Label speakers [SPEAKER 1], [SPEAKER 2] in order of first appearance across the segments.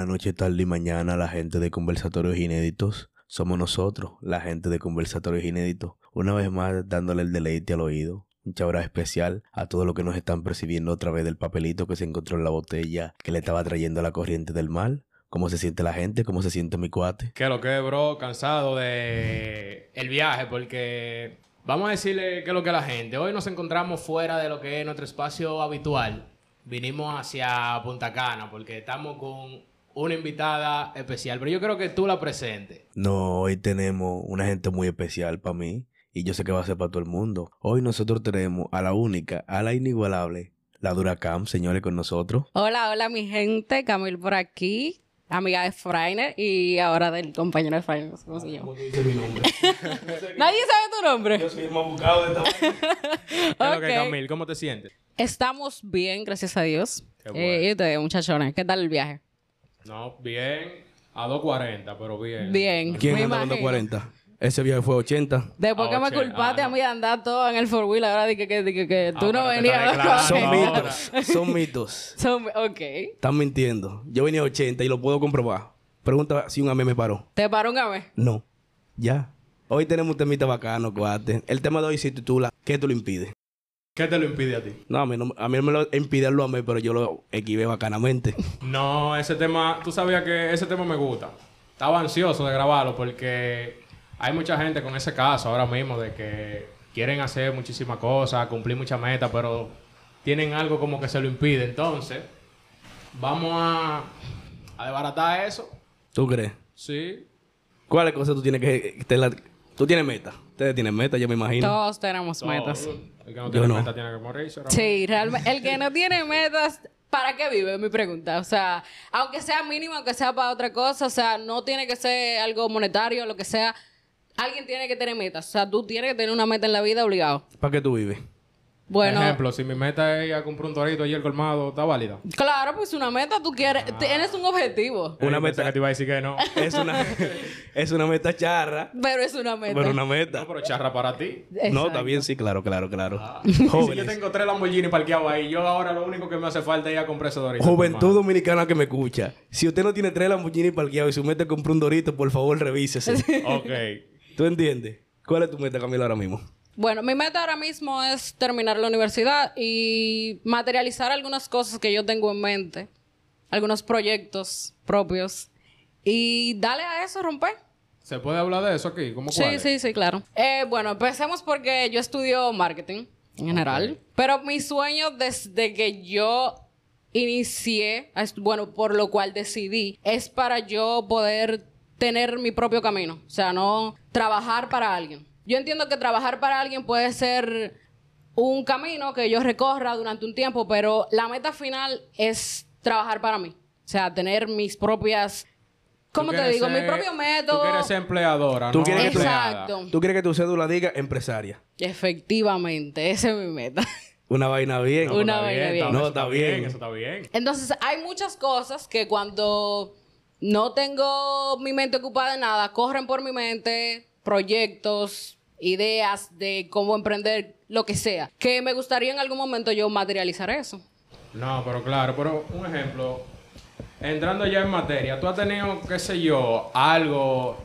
[SPEAKER 1] Buenas noches, tarde y mañana, la gente de Conversatorios Inéditos. Somos nosotros, la gente de Conversatorios Inéditos. Una vez más, dándole el deleite al oído. Un chabra especial a todos los que nos están percibiendo a través del papelito que se encontró en la botella que le estaba trayendo la corriente del mal. ¿Cómo se siente la gente? ¿Cómo se siente mi cuate?
[SPEAKER 2] ¿Qué lo que, bro? Cansado de el viaje porque vamos a decirle qué es lo que la gente. Hoy nos encontramos fuera de lo que es nuestro espacio habitual. Vinimos hacia Punta Cana porque estamos con una invitada especial, pero yo creo que tú la presentes.
[SPEAKER 1] No, hoy tenemos una gente muy especial para mí y yo sé que va a ser para todo el mundo. Hoy nosotros tenemos a la única, a la inigualable, la Duracam, señores, con nosotros.
[SPEAKER 3] Hola, hola mi gente, Camil por aquí, amiga de Freiner y ahora del compañero de Freiner, ¿cómo se llama?
[SPEAKER 2] ¿Cómo tú dices mi nombre?
[SPEAKER 3] Nadie sabe tu nombre.
[SPEAKER 1] soy el más buscado de esta
[SPEAKER 2] ¿Qué es lo que,
[SPEAKER 3] Ok.
[SPEAKER 2] Camil? ¿Cómo te sientes?
[SPEAKER 3] Estamos bien, gracias a Dios.
[SPEAKER 2] Qué
[SPEAKER 3] Eh, y ustedes, muchachones, ¿qué tal el viaje?
[SPEAKER 2] No, bien. A 2.40, pero bien.
[SPEAKER 3] Bien.
[SPEAKER 1] ¿Quién
[SPEAKER 3] me
[SPEAKER 1] anda dando
[SPEAKER 3] imagino.
[SPEAKER 1] 40? Ese viaje fue 80.
[SPEAKER 3] Después que me culpaste
[SPEAKER 2] ah,
[SPEAKER 3] a
[SPEAKER 2] no.
[SPEAKER 3] mí de andar todo en el four wheel, ahora dije que, que, que, que tú
[SPEAKER 2] Ah,
[SPEAKER 3] no
[SPEAKER 2] pero te
[SPEAKER 3] venías a.
[SPEAKER 1] Son
[SPEAKER 3] 40.
[SPEAKER 2] No.
[SPEAKER 1] mitos. Son mitos.
[SPEAKER 3] Son- ok.
[SPEAKER 1] Están mintiendo. Yo venía a 80 y lo puedo comprobar. Pregunta si un AME me paró.
[SPEAKER 3] ¿Te paró un ave?
[SPEAKER 1] No. Ya. Hoy tenemos un temita bacano, cuate. El tema de hoy se titula ¿Qué te lo impide?
[SPEAKER 2] ¿Qué te lo impide a ti?
[SPEAKER 1] No, a mí, no, a mí no me lo impide lo AME, pero yo lo equivé bacanamente.
[SPEAKER 2] No, ese tema, tú sabías que ese tema me gusta. Estaba ansioso de grabarlo porque hay mucha gente con ese caso ahora mismo de que quieren hacer muchísimas cosas, cumplir muchas metas, pero tienen algo como que se lo impide. Entonces, vamos a, a desbaratar eso.
[SPEAKER 1] ¿Tú crees?
[SPEAKER 2] Sí.
[SPEAKER 1] ¿Cuáles cosas tú tienes que... te la- tú tienes meta. Ustedes tienen meta, yo me imagino.
[SPEAKER 3] Todos tenemos metas.
[SPEAKER 2] El que no
[SPEAKER 1] Yo
[SPEAKER 2] tiene
[SPEAKER 1] no.
[SPEAKER 2] meta tiene que morirse. ahora
[SPEAKER 3] Sí, realmente. El que no tiene metas, ¿para qué vive? Es mi pregunta. O sea, aunque sea mínimo, aunque sea para otra cosa, o sea, no tiene que ser algo monetario, lo que sea. Alguien tiene que tener metas. O sea, tú tienes que tener una meta en la vida obligado.
[SPEAKER 1] ¿Para qué tú vives?
[SPEAKER 3] Bueno,
[SPEAKER 2] Ejemplo, si mi meta es ir a comprar un torito y el colmado, ¿está válida?
[SPEAKER 3] claro, pues una meta tú quieres, tienes un objetivo,
[SPEAKER 1] Una
[SPEAKER 2] Eh, pensé
[SPEAKER 1] meta-
[SPEAKER 2] que te iba a decir que no.
[SPEAKER 1] Es una, es una meta charra,
[SPEAKER 3] pero es una meta.
[SPEAKER 1] pero una meta.
[SPEAKER 2] No, pero charra para ti.
[SPEAKER 1] No,
[SPEAKER 3] Exacto.
[SPEAKER 1] está bien, sí, claro, claro, claro.
[SPEAKER 2] Y si yo
[SPEAKER 1] Jóvenes.
[SPEAKER 2] tengo tres Lamborghini parqueados ahí, yo ahora lo único que me hace falta es ir a comprar ese dorito.
[SPEAKER 1] Juventud dominicana que me escucha. Si usted no tiene tres Lamborghini parqueados y su meta es comprar un dorito, por favor, revísese.
[SPEAKER 2] Ok.
[SPEAKER 1] ¿Tú entiendes? ¿Cuál es tu meta, Camila, ahora mismo?
[SPEAKER 3] Bueno, mi meta ahora mismo es terminar la universidad y materializar algunas cosas que yo tengo en mente, algunos proyectos propios y dale a eso, romper.
[SPEAKER 2] ¿Se puede hablar de eso aquí? ¿Cómo
[SPEAKER 3] Sí, sí, sí, claro. Eh, bueno, empecemos porque yo estudio marketing en general, pero mi sueño desde que yo inicié, bueno, por lo cual decidí, es para yo poder tener mi propio camino, o sea, no trabajar para alguien. Yo entiendo que trabajar para alguien puede ser un camino que yo recorra durante un tiempo, pero la meta final es trabajar para mí, o sea, tener mis propias, ¿cómo te digo? Mi
[SPEAKER 2] ser-
[SPEAKER 3] propio método.
[SPEAKER 2] Tú quieres ser empleadora,
[SPEAKER 1] Tú
[SPEAKER 2] no
[SPEAKER 1] quieres que.
[SPEAKER 3] Exacto.
[SPEAKER 1] ¿Tú quieres que tu cédula diga empresaria?
[SPEAKER 3] Efectivamente, esa es mi meta.
[SPEAKER 1] Una vaina bien.
[SPEAKER 2] No,
[SPEAKER 3] Una vaina bien.
[SPEAKER 1] No, está bien.
[SPEAKER 2] Eso está bien.
[SPEAKER 3] Entonces, hay muchas cosas que cuando no tengo mi mente ocupada en nada, corren por mi mente proyectos, ideas de cómo emprender lo que sea, que me gustaría en algún momento yo materializar eso.
[SPEAKER 2] No, pero claro, pero un ejemplo, entrando ya en materia, tú has tenido, qué sé yo, algo,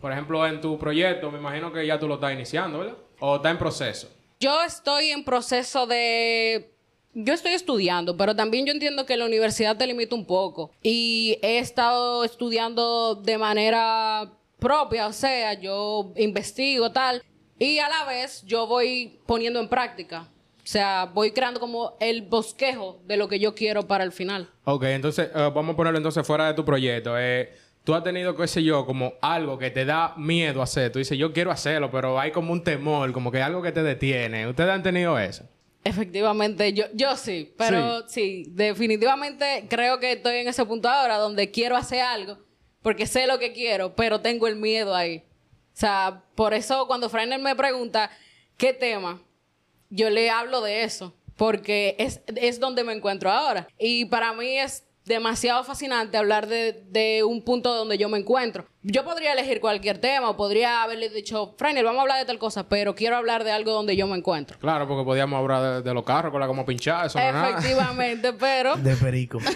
[SPEAKER 2] por ejemplo, en tu proyecto, me imagino que ya tú lo estás iniciando, ¿verdad? O está en proceso.
[SPEAKER 3] Yo estoy en proceso de... Yo estoy estudiando, pero también yo entiendo que la universidad te limita un poco. Y he estado estudiando de manera propia, o sea, yo investigo tal. Y a la vez yo voy poniendo en práctica. O sea, voy creando como el bosquejo de lo que yo quiero para el final.
[SPEAKER 2] Ok, entonces, eh, vamos a ponerlo entonces fuera de tu proyecto. Eh, tú has tenido, qué sé yo, como algo que te da miedo hacer. Tú dices, yo quiero hacerlo, pero hay como un temor, como que algo que te detiene. ¿Ustedes han tenido eso?
[SPEAKER 3] Efectivamente, yo, yo sí, pero sí. definitivamente creo que estoy en ese punto ahora donde quiero hacer algo porque sé lo que quiero, pero tengo el miedo ahí. O sea, por eso cuando Freiner me pregunta qué tema, yo le hablo de eso, porque es, es donde me encuentro ahora. Y para mí es demasiado fascinante hablar de, de un punto donde yo me encuentro. Yo podría elegir cualquier tema o podría haberle dicho, Frainer, vamos a hablar de tal cosa, pero quiero hablar de algo donde yo me encuentro.
[SPEAKER 2] Claro, porque podíamos hablar de, de los carros con la como pinchada, eso no es nada.
[SPEAKER 3] Efectivamente, pero
[SPEAKER 4] De perico.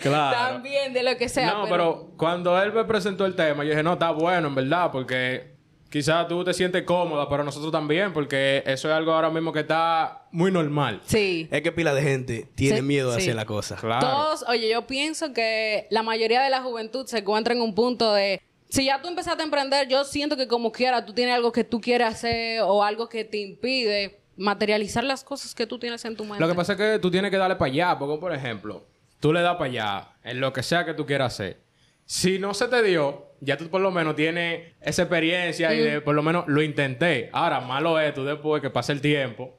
[SPEAKER 2] Claro.
[SPEAKER 3] también de lo que sea.
[SPEAKER 2] no, pero... cuando él me presentó el tema, yo dije, no, está bueno, en verdad, porque quizás tú te sientes cómoda, pero nosotros también, porque eso es algo ahora mismo que está muy normal.
[SPEAKER 3] Sí.
[SPEAKER 4] es que pila de gente tiene
[SPEAKER 3] Sí,
[SPEAKER 4] miedo de
[SPEAKER 3] sí.
[SPEAKER 4] hacer la cosa.
[SPEAKER 2] Claro.
[SPEAKER 3] Todos, oye, yo pienso que la mayoría de la juventud se encuentra en un punto de. Si ya tú empezaste a emprender, yo siento que como quiera tú tienes algo que tú quieres hacer o algo que te impide materializar las cosas que tú tienes en tu mente.
[SPEAKER 2] Lo que pasa es que tú tienes que darle para allá, porque por ejemplo, tú le das para allá en lo que sea que tú quieras hacer. Si no se te dio, ya tú por lo menos tienes esa experiencia y de por lo menos lo intenté. Ahora, malo es tú después que pase el tiempo,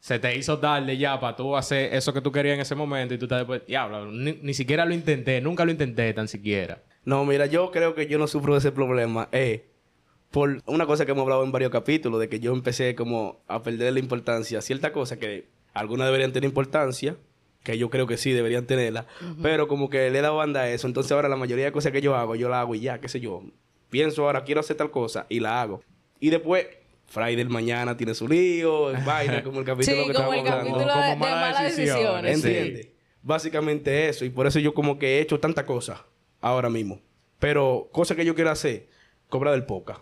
[SPEAKER 2] se te hizo tarde ya para tú hacer eso que tú querías en ese momento y tú estás después, diablo, ni, ni siquiera lo intenté, nunca lo intenté tan siquiera.
[SPEAKER 4] No, mira, yo creo que yo no sufro de ese problema. Eh, por una cosa que hemos hablado en varios capítulos, de que yo empecé como a perder la importancia. Cierta cosa que algunas deberían tener importancia, que yo creo que sí deberían tenerla, pero como que le he dado banda a eso. Entonces ahora la mayoría de cosas que yo hago, yo la hago y ya, qué sé yo. Pienso ahora, quiero hacer tal cosa y la hago. Y después, Friday mañana tiene su lío, vaina, como el capítulo
[SPEAKER 3] Sí,
[SPEAKER 4] que
[SPEAKER 3] como
[SPEAKER 4] estábamos
[SPEAKER 3] el
[SPEAKER 4] hablando.
[SPEAKER 3] capítulo
[SPEAKER 2] Como
[SPEAKER 3] de
[SPEAKER 2] malas decisiones.
[SPEAKER 3] decisiones. sí.
[SPEAKER 4] ¿Entiendes? Básicamente eso. Y por eso yo como que he hecho tanta cosa ahora mismo. Pero cosa que yo quiero hacer, cobrar del poca.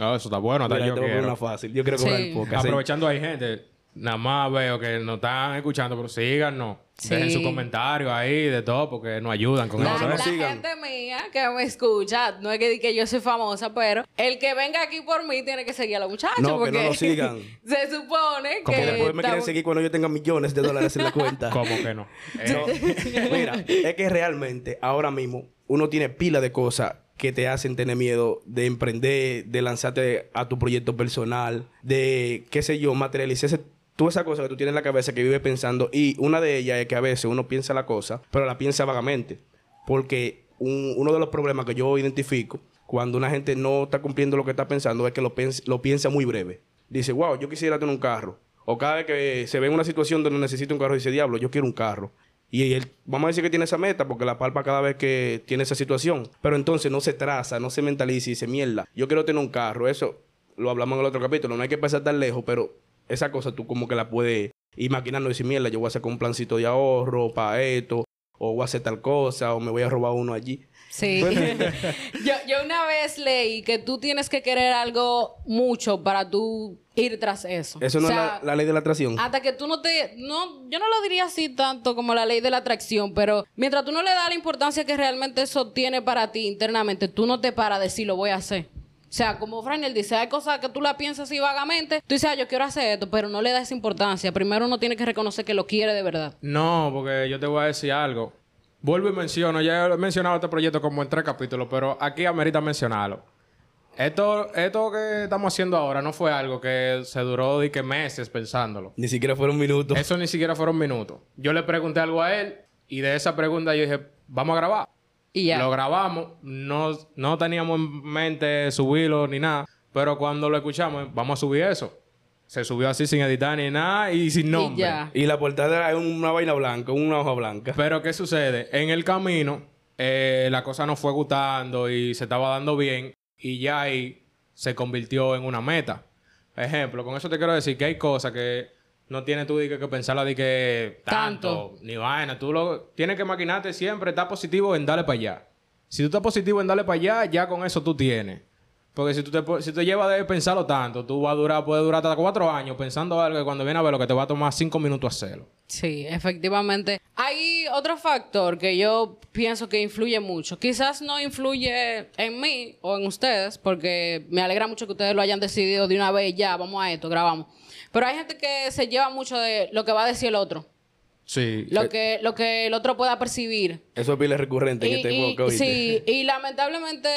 [SPEAKER 2] Ah, eso está bueno,
[SPEAKER 4] Mira,
[SPEAKER 2] yo
[SPEAKER 4] poner
[SPEAKER 2] quiero.
[SPEAKER 4] una fácil. Yo quiero cobrar
[SPEAKER 3] Sí.
[SPEAKER 4] del poca. sí.
[SPEAKER 2] Aprovechando hay gente, nada más veo que nos están escuchando, pero síganos.
[SPEAKER 3] Sí.
[SPEAKER 2] Dejen su comentario ahí de todo porque nos ayudan con
[SPEAKER 3] La,
[SPEAKER 2] eso.
[SPEAKER 4] no
[SPEAKER 3] la
[SPEAKER 4] sigan.
[SPEAKER 3] gente mía que me escucha, no es que, di que yo soy famosa, pero el que venga aquí por mí tiene que seguir a los muchachos.
[SPEAKER 4] No, que
[SPEAKER 3] porque
[SPEAKER 4] no lo sigan.
[SPEAKER 3] se supone
[SPEAKER 4] Como
[SPEAKER 3] que.
[SPEAKER 4] después me quieren seguir cuando yo tenga millones de dólares en la cuenta.
[SPEAKER 2] ¿Cómo que no? Eh,
[SPEAKER 4] No. Mira, es que realmente ahora mismo uno tiene pila de cosas que te hacen tener miedo de emprender, de lanzarte a tu proyecto personal, de, qué sé yo, materializar toda esa cosa que tú tienes en la cabeza que vives pensando. Y una de ellas es que a veces uno piensa la cosa, pero la piensa vagamente. Porque un- uno de los problemas que yo identifico cuando una gente no está cumpliendo lo que está pensando es que lo, piensa muy breve. Dice, wow, yo quisiera tener un carro. O cada vez que se ve en una situación donde necesita un carro, dice, diablo, yo quiero un carro. Y él, vamos a decir que tiene esa meta porque la palpa cada vez que tiene esa situación. Pero entonces no se traza, no se mentaliza y dice, mierda, yo quiero tener un carro. Eso lo hablamos en el otro capítulo. No hay que pensar tan lejos, pero esa cosa tú como que la puedes ir maquinando y decir, mierda, yo voy a sacar un plancito de ahorro para esto, o voy a hacer tal cosa, o me voy a robar uno allí.
[SPEAKER 3] Sí. yo, yo una vez leí que tú tienes que querer algo mucho para tú ir tras eso.
[SPEAKER 4] Eso no
[SPEAKER 3] O
[SPEAKER 4] es la ley de la atracción.
[SPEAKER 3] Hasta que tú no te... No, yo no lo diría así tanto como la ley de la atracción, pero mientras tú no le das la importancia que realmente eso tiene para ti internamente, tú no te paras de decir lo voy a hacer. O sea, como Franel dice, hay cosas que tú la piensas así vagamente, tú dices, ah, yo quiero hacer esto, pero no le das esa importancia. Primero uno tiene que reconocer que lo quiere de verdad.
[SPEAKER 2] no, porque yo te voy a decir algo. Vuelvo y menciono, ya he mencionado este proyecto como en tres capítulos, pero aquí amerita mencionarlo. Esto, esto que estamos haciendo ahora no fue algo que se duró de que meses pensándolo.
[SPEAKER 4] Ni siquiera fueron minutos.
[SPEAKER 2] Eso ni siquiera fueron minutos. Yo le pregunté algo a él y de esa pregunta yo dije, vamos a grabar.
[SPEAKER 3] Y ya.
[SPEAKER 2] Lo grabamos, no, no teníamos en mente subirlo ni nada, pero cuando lo escuchamos, vamos a subir eso. Se subió así sin editar ni nada y sin nombre.
[SPEAKER 3] ya.
[SPEAKER 4] Y la portada es una vaina blanca, una hoja blanca.
[SPEAKER 2] Pero ¿qué sucede? En el camino, eh, la cosa nos fue gustando y se estaba dando bien y ya ahí se convirtió en una meta. Ejemplo, con eso te quiero decir que hay cosas que no tienes tú que, que pensarla de que tanto,
[SPEAKER 3] Tanto.
[SPEAKER 2] ni vaina. Tú lo tienes que maquinarte siempre, estar positivo en darle para allá. Si tú estás positivo en darle para allá, ya con eso tú tienes. Porque si tú te, si te llevas de pensarlo tanto, tú vas a durar, puede durar hasta cuatro años pensando algo que cuando viene a ver lo que te va a tomar cinco minutos hacerlo.
[SPEAKER 3] Sí, efectivamente. Hay otro factor que yo pienso que influye mucho. Quizás no influye en mí o en ustedes, porque me alegra mucho que ustedes lo hayan decidido de una vez, ya, vamos a esto, grabamos. Pero hay gente que se lleva mucho de lo que va a decir el otro,
[SPEAKER 2] Sí.
[SPEAKER 3] lo, que, lo que el otro pueda percibir.
[SPEAKER 4] Eso es pila recurrente en
[SPEAKER 3] Y-
[SPEAKER 4] este
[SPEAKER 3] y-.
[SPEAKER 4] ¿oíste?
[SPEAKER 3] sí, y lamentablemente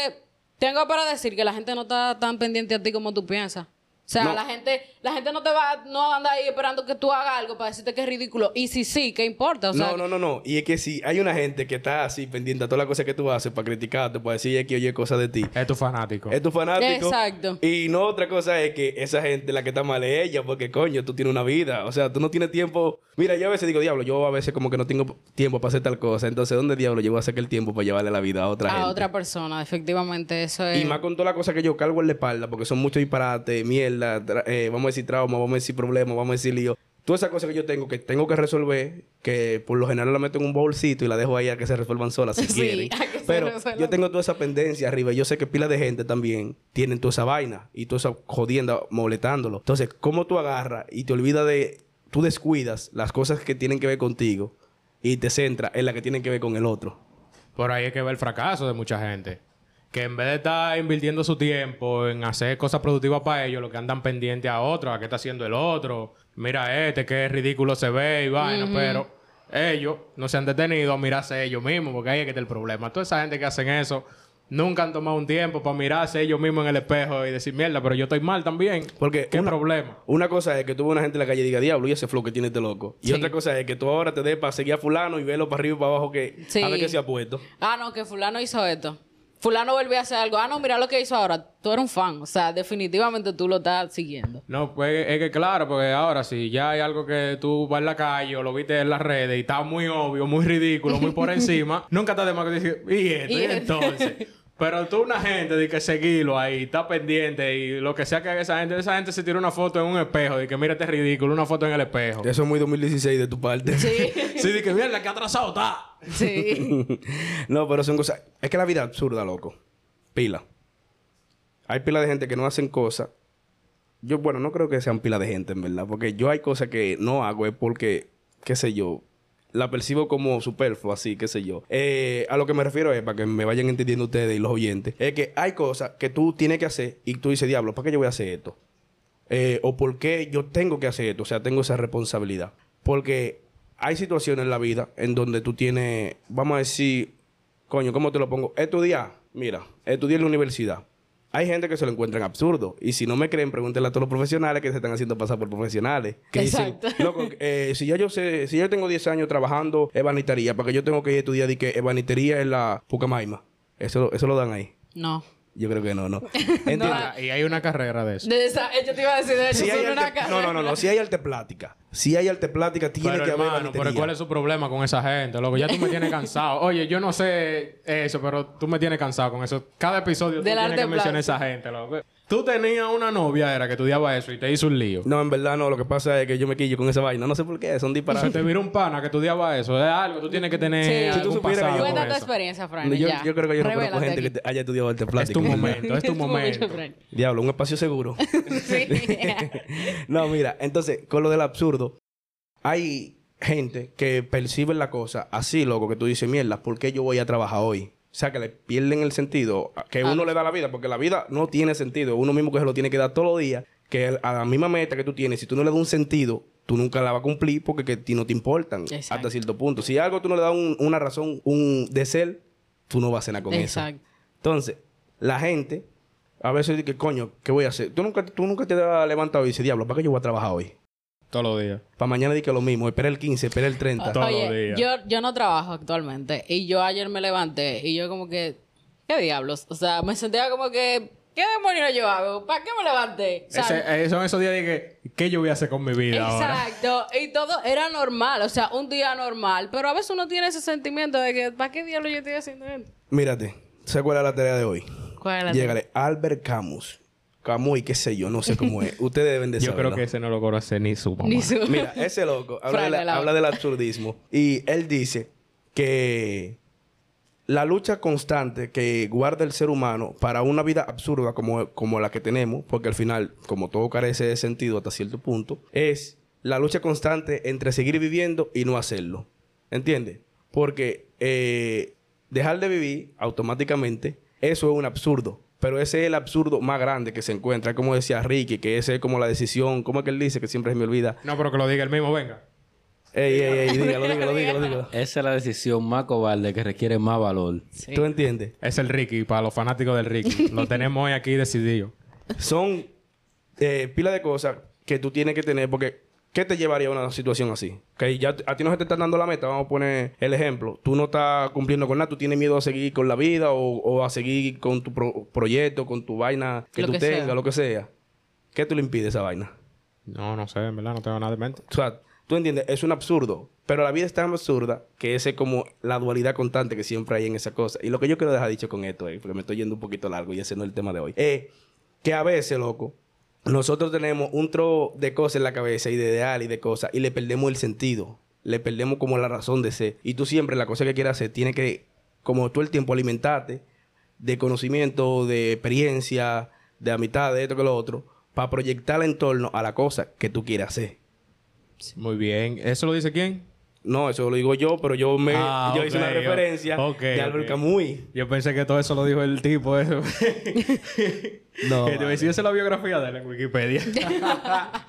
[SPEAKER 3] tengo para decir que la gente no está tan pendiente a ti como tú piensas. O sea,
[SPEAKER 4] No.
[SPEAKER 3] la gente, la gente no te va, no anda ahí esperando que tú hagas algo para decirte que es ridículo. Y si sí, ¿qué importa? O sea,
[SPEAKER 4] no, no, no, no. Y es que si hay una gente que está así pendiente a todas las cosas que tú haces para criticarte, para decir que oye cosas de ti.
[SPEAKER 2] Es tu fanático.
[SPEAKER 4] Es tu fanático.
[SPEAKER 3] Exacto.
[SPEAKER 4] Y no otra cosa es que esa gente la que está mal es ella, porque coño, tú tienes una vida. O sea, tú no tienes tiempo. Mira, yo a veces digo, diablo, yo a veces como que no tengo tiempo para hacer tal cosa. Entonces, ¿dónde diablo yo voy a sacar el tiempo para llevarle la vida a otra
[SPEAKER 3] a
[SPEAKER 4] gente?
[SPEAKER 3] otra persona, efectivamente, eso es.
[SPEAKER 4] Y más con todas las cosas que yo cargo en la espalda, porque son muchos disparates, mierda, eh, vamos a decir trauma, vamos a decir problemas, vamos a decir lío. Todas esas cosas que yo tengo, que tengo que resolver, que por lo general la meto en un bolsito y la dejo ahí a que se resuelvan solas si
[SPEAKER 3] Sí,
[SPEAKER 4] quieren.
[SPEAKER 3] a que se
[SPEAKER 4] Pero yo tengo toda esa pendencia arriba. y Yo sé que pila de gente también tienen toda esa vaina y toda esa jodienda molestándolo. Entonces, ¿cómo tú agarras y te olvidas de... Tú descuidas las cosas que tienen que ver contigo y te centras en las que tienen que ver con el otro?
[SPEAKER 2] Por ahí hay que ver el fracaso de mucha gente. Que en vez de estar invirtiendo su tiempo en hacer cosas productivas para ellos, lo que andan pendientes a otro, a qué está haciendo el otro. Mira este, qué ridículo se ve y vaina, pero ellos no se han detenido a mirarse ellos mismos, porque ahí es que está el problema. Toda esa gente que hacen eso nunca han tomado un tiempo para mirarse ellos mismos en el espejo y decir, mierda, pero yo estoy mal también.
[SPEAKER 4] Porque
[SPEAKER 2] ¿Qué
[SPEAKER 4] una-
[SPEAKER 2] problema?
[SPEAKER 4] Una cosa es que tú ves una gente en la calle y diga, diablo, y ese flow que tiene este loco. Y
[SPEAKER 3] Sí.
[SPEAKER 4] otra cosa es que tú ahora te des para seguir a fulano y verlo para arriba y para abajo que
[SPEAKER 3] Sí.
[SPEAKER 4] a ver qué se ha puesto.
[SPEAKER 3] Ah, no, que fulano hizo esto. Fulano volvió a hacer algo. Ah, no, mira lo que hizo ahora. Tú eres un fan. O sea, definitivamente tú lo estás siguiendo.
[SPEAKER 2] No, pues es que claro, porque ahora si ya hay algo que tú vas en la calle o lo viste en las redes y está muy obvio, muy ridículo, muy por encima, nunca está de más que decir, y esto, y,
[SPEAKER 3] Y-
[SPEAKER 2] entonces. Pero tú una gente de que seguirlo ahí, está pendiente y lo que sea que haga esa gente, esa gente se tira una foto en un espejo de que mira este ridículo, una foto en el espejo.
[SPEAKER 4] Eso es muy 2016 de tu parte.
[SPEAKER 3] Sí.
[SPEAKER 2] Sí, de que mira, que atrasado está.
[SPEAKER 3] sí.
[SPEAKER 4] no, pero son cosas... Es que la vida es absurda, loco. Pila. Hay pila de gente que no hacen cosas. Yo, bueno, no creo que sean pila de gente, en verdad. Porque yo hay cosas que no hago es porque, qué sé yo, la percibo como superfluo, así, qué sé yo. Eh, a lo que me refiero es, para que me vayan entendiendo ustedes y los oyentes, es que hay cosas que tú tienes que hacer y tú dices, diablo, ¿para qué yo voy a hacer esto? Eh, o por qué yo tengo que hacer esto, o sea, tengo esa responsabilidad. Porque hay situaciones en la vida en donde tú tienes, vamos a decir, coño, ¿cómo te lo pongo? Estudiar, mira, estudiar en la universidad. Hay gente que se lo encuentran absurdo. Y si no me creen, pregúntenle a todos los profesionales que se están haciendo pasar por profesionales. Que
[SPEAKER 3] Exacto.
[SPEAKER 4] dicen, loco, eh, si ya yo sé, si yo tengo 10 años trabajando ebanitería, para que yo tengo que ir a estudiar de que ebanitería en la Pucamaima. Eso, eso lo dan ahí.
[SPEAKER 3] No.
[SPEAKER 4] Yo creo que no, no.
[SPEAKER 2] Ah, Y hay una carrera de eso.
[SPEAKER 3] De esa, yo te iba a decir de eso.
[SPEAKER 4] Si hay
[SPEAKER 3] son una
[SPEAKER 4] arte-
[SPEAKER 3] carrera.
[SPEAKER 4] no, no, no, no. Si hay arte plática. Si hay arte plática, tiene
[SPEAKER 2] Pero
[SPEAKER 4] que haber
[SPEAKER 2] hermano, pero
[SPEAKER 4] ebanitería.
[SPEAKER 2] ¿cuál es su problema con esa gente? Loco, ya tú me tienes cansado. Oye, yo no sé eso, pero tú me tienes cansado con eso. Cada episodio tú tienes que mencionar a esa gente, loco. Tú tenías una novia, era que estudiaba eso y te hizo un lío.
[SPEAKER 4] No, en verdad no. Lo que pasa es que yo me quillo con esa vaina. No sé por qué. Son
[SPEAKER 2] Se
[SPEAKER 4] disparates.
[SPEAKER 2] te viró un pana que estudiaba eso. Es algo, tú tienes que tener
[SPEAKER 3] Sí. Si
[SPEAKER 4] tú
[SPEAKER 2] algún
[SPEAKER 4] supieras que
[SPEAKER 2] pasado
[SPEAKER 3] Cuenta tu experiencia, Fran.
[SPEAKER 4] yo,
[SPEAKER 3] ya.
[SPEAKER 4] yo creo que yo no conozco gente que te- haya estudiado arte
[SPEAKER 2] Es
[SPEAKER 4] plática.
[SPEAKER 2] tu momento, es tu momento.
[SPEAKER 4] Diablo, un espacio seguro.
[SPEAKER 3] Sí.
[SPEAKER 4] no, mira, entonces, con lo del absurdo, hay gente que percibe la cosa así, loco, que tú dices, mierda, ¿por qué yo voy a trabajar hoy? O sea, que le pierden el sentido que
[SPEAKER 3] Ah.
[SPEAKER 4] uno le da a la vida, porque la vida no tiene sentido. Uno mismo que se lo tiene que dar todos los días, que a la misma meta que tú tienes, si tú no le das un sentido, tú nunca la vas a cumplir porque que ti no te importan
[SPEAKER 3] Exacto.
[SPEAKER 4] hasta cierto punto. Si algo tú no le das un- una razón un de ser, tú no vas a cenar con eso.
[SPEAKER 3] Exacto.
[SPEAKER 4] Entonces, la gente a veces dice, coño, ¿qué voy a hacer? Tú nunca, tú nunca te has levantado y dices, diablo, ¿para qué yo voy a trabajar hoy?
[SPEAKER 2] Todos los días.
[SPEAKER 4] Para mañana di que lo mismo, espera el 15, espera el 30.
[SPEAKER 2] Todos los días.
[SPEAKER 3] yo, yo no trabajo actualmente. Y yo ayer me levanté y yo como que... ¿Qué diablos? O sea, me sentía como que... ¿Qué demonios yo hago? ¿Para qué me levanté? O sea,
[SPEAKER 2] Ese- eh, son esos días de que, ¿qué yo voy a hacer con mi vida ahora?
[SPEAKER 3] Exacto. Y todo era normal. O sea, un día normal. Pero a veces uno tiene ese sentimiento de que... ¿Para qué diablos yo estoy haciendo esto?
[SPEAKER 4] Mírate, ¿sabes cuál es la tarea de hoy?
[SPEAKER 3] ¿Cuál es la
[SPEAKER 4] Llegale, Albert Camus. Camus y qué sé yo, no sé cómo es. Ustedes deben de
[SPEAKER 2] Yo
[SPEAKER 4] saberlo.
[SPEAKER 2] creo que ese no lo conoce ni su mamá.
[SPEAKER 3] Ni su-
[SPEAKER 4] Mira, ese loco habla, de la-
[SPEAKER 3] de la-
[SPEAKER 4] habla del absurdismo. Y él dice que la lucha constante que guarda el ser humano para una vida absurda como, como la que tenemos, porque al final, como todo carece de sentido hasta cierto punto, es la lucha constante entre seguir viviendo y no hacerlo. ¿Entiendes? Porque eh, dejar de vivir automáticamente, eso es un absurdo. Pero ese es el absurdo más grande que se encuentra. Como decía Ricky, que ese es como la decisión, como es que él dice, que siempre se me olvida.
[SPEAKER 2] No, pero que lo diga el mismo, venga.
[SPEAKER 4] Ey, ey, ey, dígalo, dígalo, dígalo, dígalo.
[SPEAKER 5] Esa es la decisión más cobarde que requiere más valor.
[SPEAKER 3] Sí.
[SPEAKER 4] ¿Tú entiendes?
[SPEAKER 2] Es el Ricky, para los fanáticos del Ricky. lo tenemos hoy aquí decidido.
[SPEAKER 4] Son eh, pila de cosas que tú tienes que tener porque ¿qué te llevaría a una situación así? Que ya a ti no se te está dando la meta, vamos a poner el ejemplo. Tú no estás cumpliendo con nada, tú tienes miedo a seguir con la vida o, o a seguir con tu pro- proyecto, con tu vaina que
[SPEAKER 3] Lo
[SPEAKER 4] tú
[SPEAKER 3] que
[SPEAKER 4] tengas,
[SPEAKER 3] sea.
[SPEAKER 4] lo que sea. ¿Qué tú le impide esa vaina?
[SPEAKER 2] No, no sé, en verdad, no tengo nada de mente.
[SPEAKER 4] O sea, tú entiendes, es un absurdo. Pero la vida es tan absurda que esa es como la dualidad constante que siempre hay en esa cosa. Y lo que yo quiero dejar dicho con esto, eh, porque me estoy yendo un poquito largo y ese no es el tema de hoy, es que a veces, loco, nosotros tenemos un tro de cosas en la cabeza y de ideal y de cosas y le perdemos el sentido. Le perdemos como la razón de ser. Y tú siempre la cosa que quieras hacer tiene que, como todo el tiempo, alimentarte de conocimiento, de experiencia, de amistad, de esto que lo otro, para proyectar en torno a la cosa que tú quieras hacer.
[SPEAKER 2] Muy bien. ¿Eso lo dice quién?
[SPEAKER 4] No, eso lo digo yo, pero yo me
[SPEAKER 2] Ah,
[SPEAKER 4] yo hice una referencia
[SPEAKER 2] ok,
[SPEAKER 4] de Albert
[SPEAKER 2] ok.
[SPEAKER 4] Camus.
[SPEAKER 2] Yo pensé que todo eso lo dijo el tipo. Eso.
[SPEAKER 4] No,
[SPEAKER 2] que te decía la biografía de él en Wikipedia.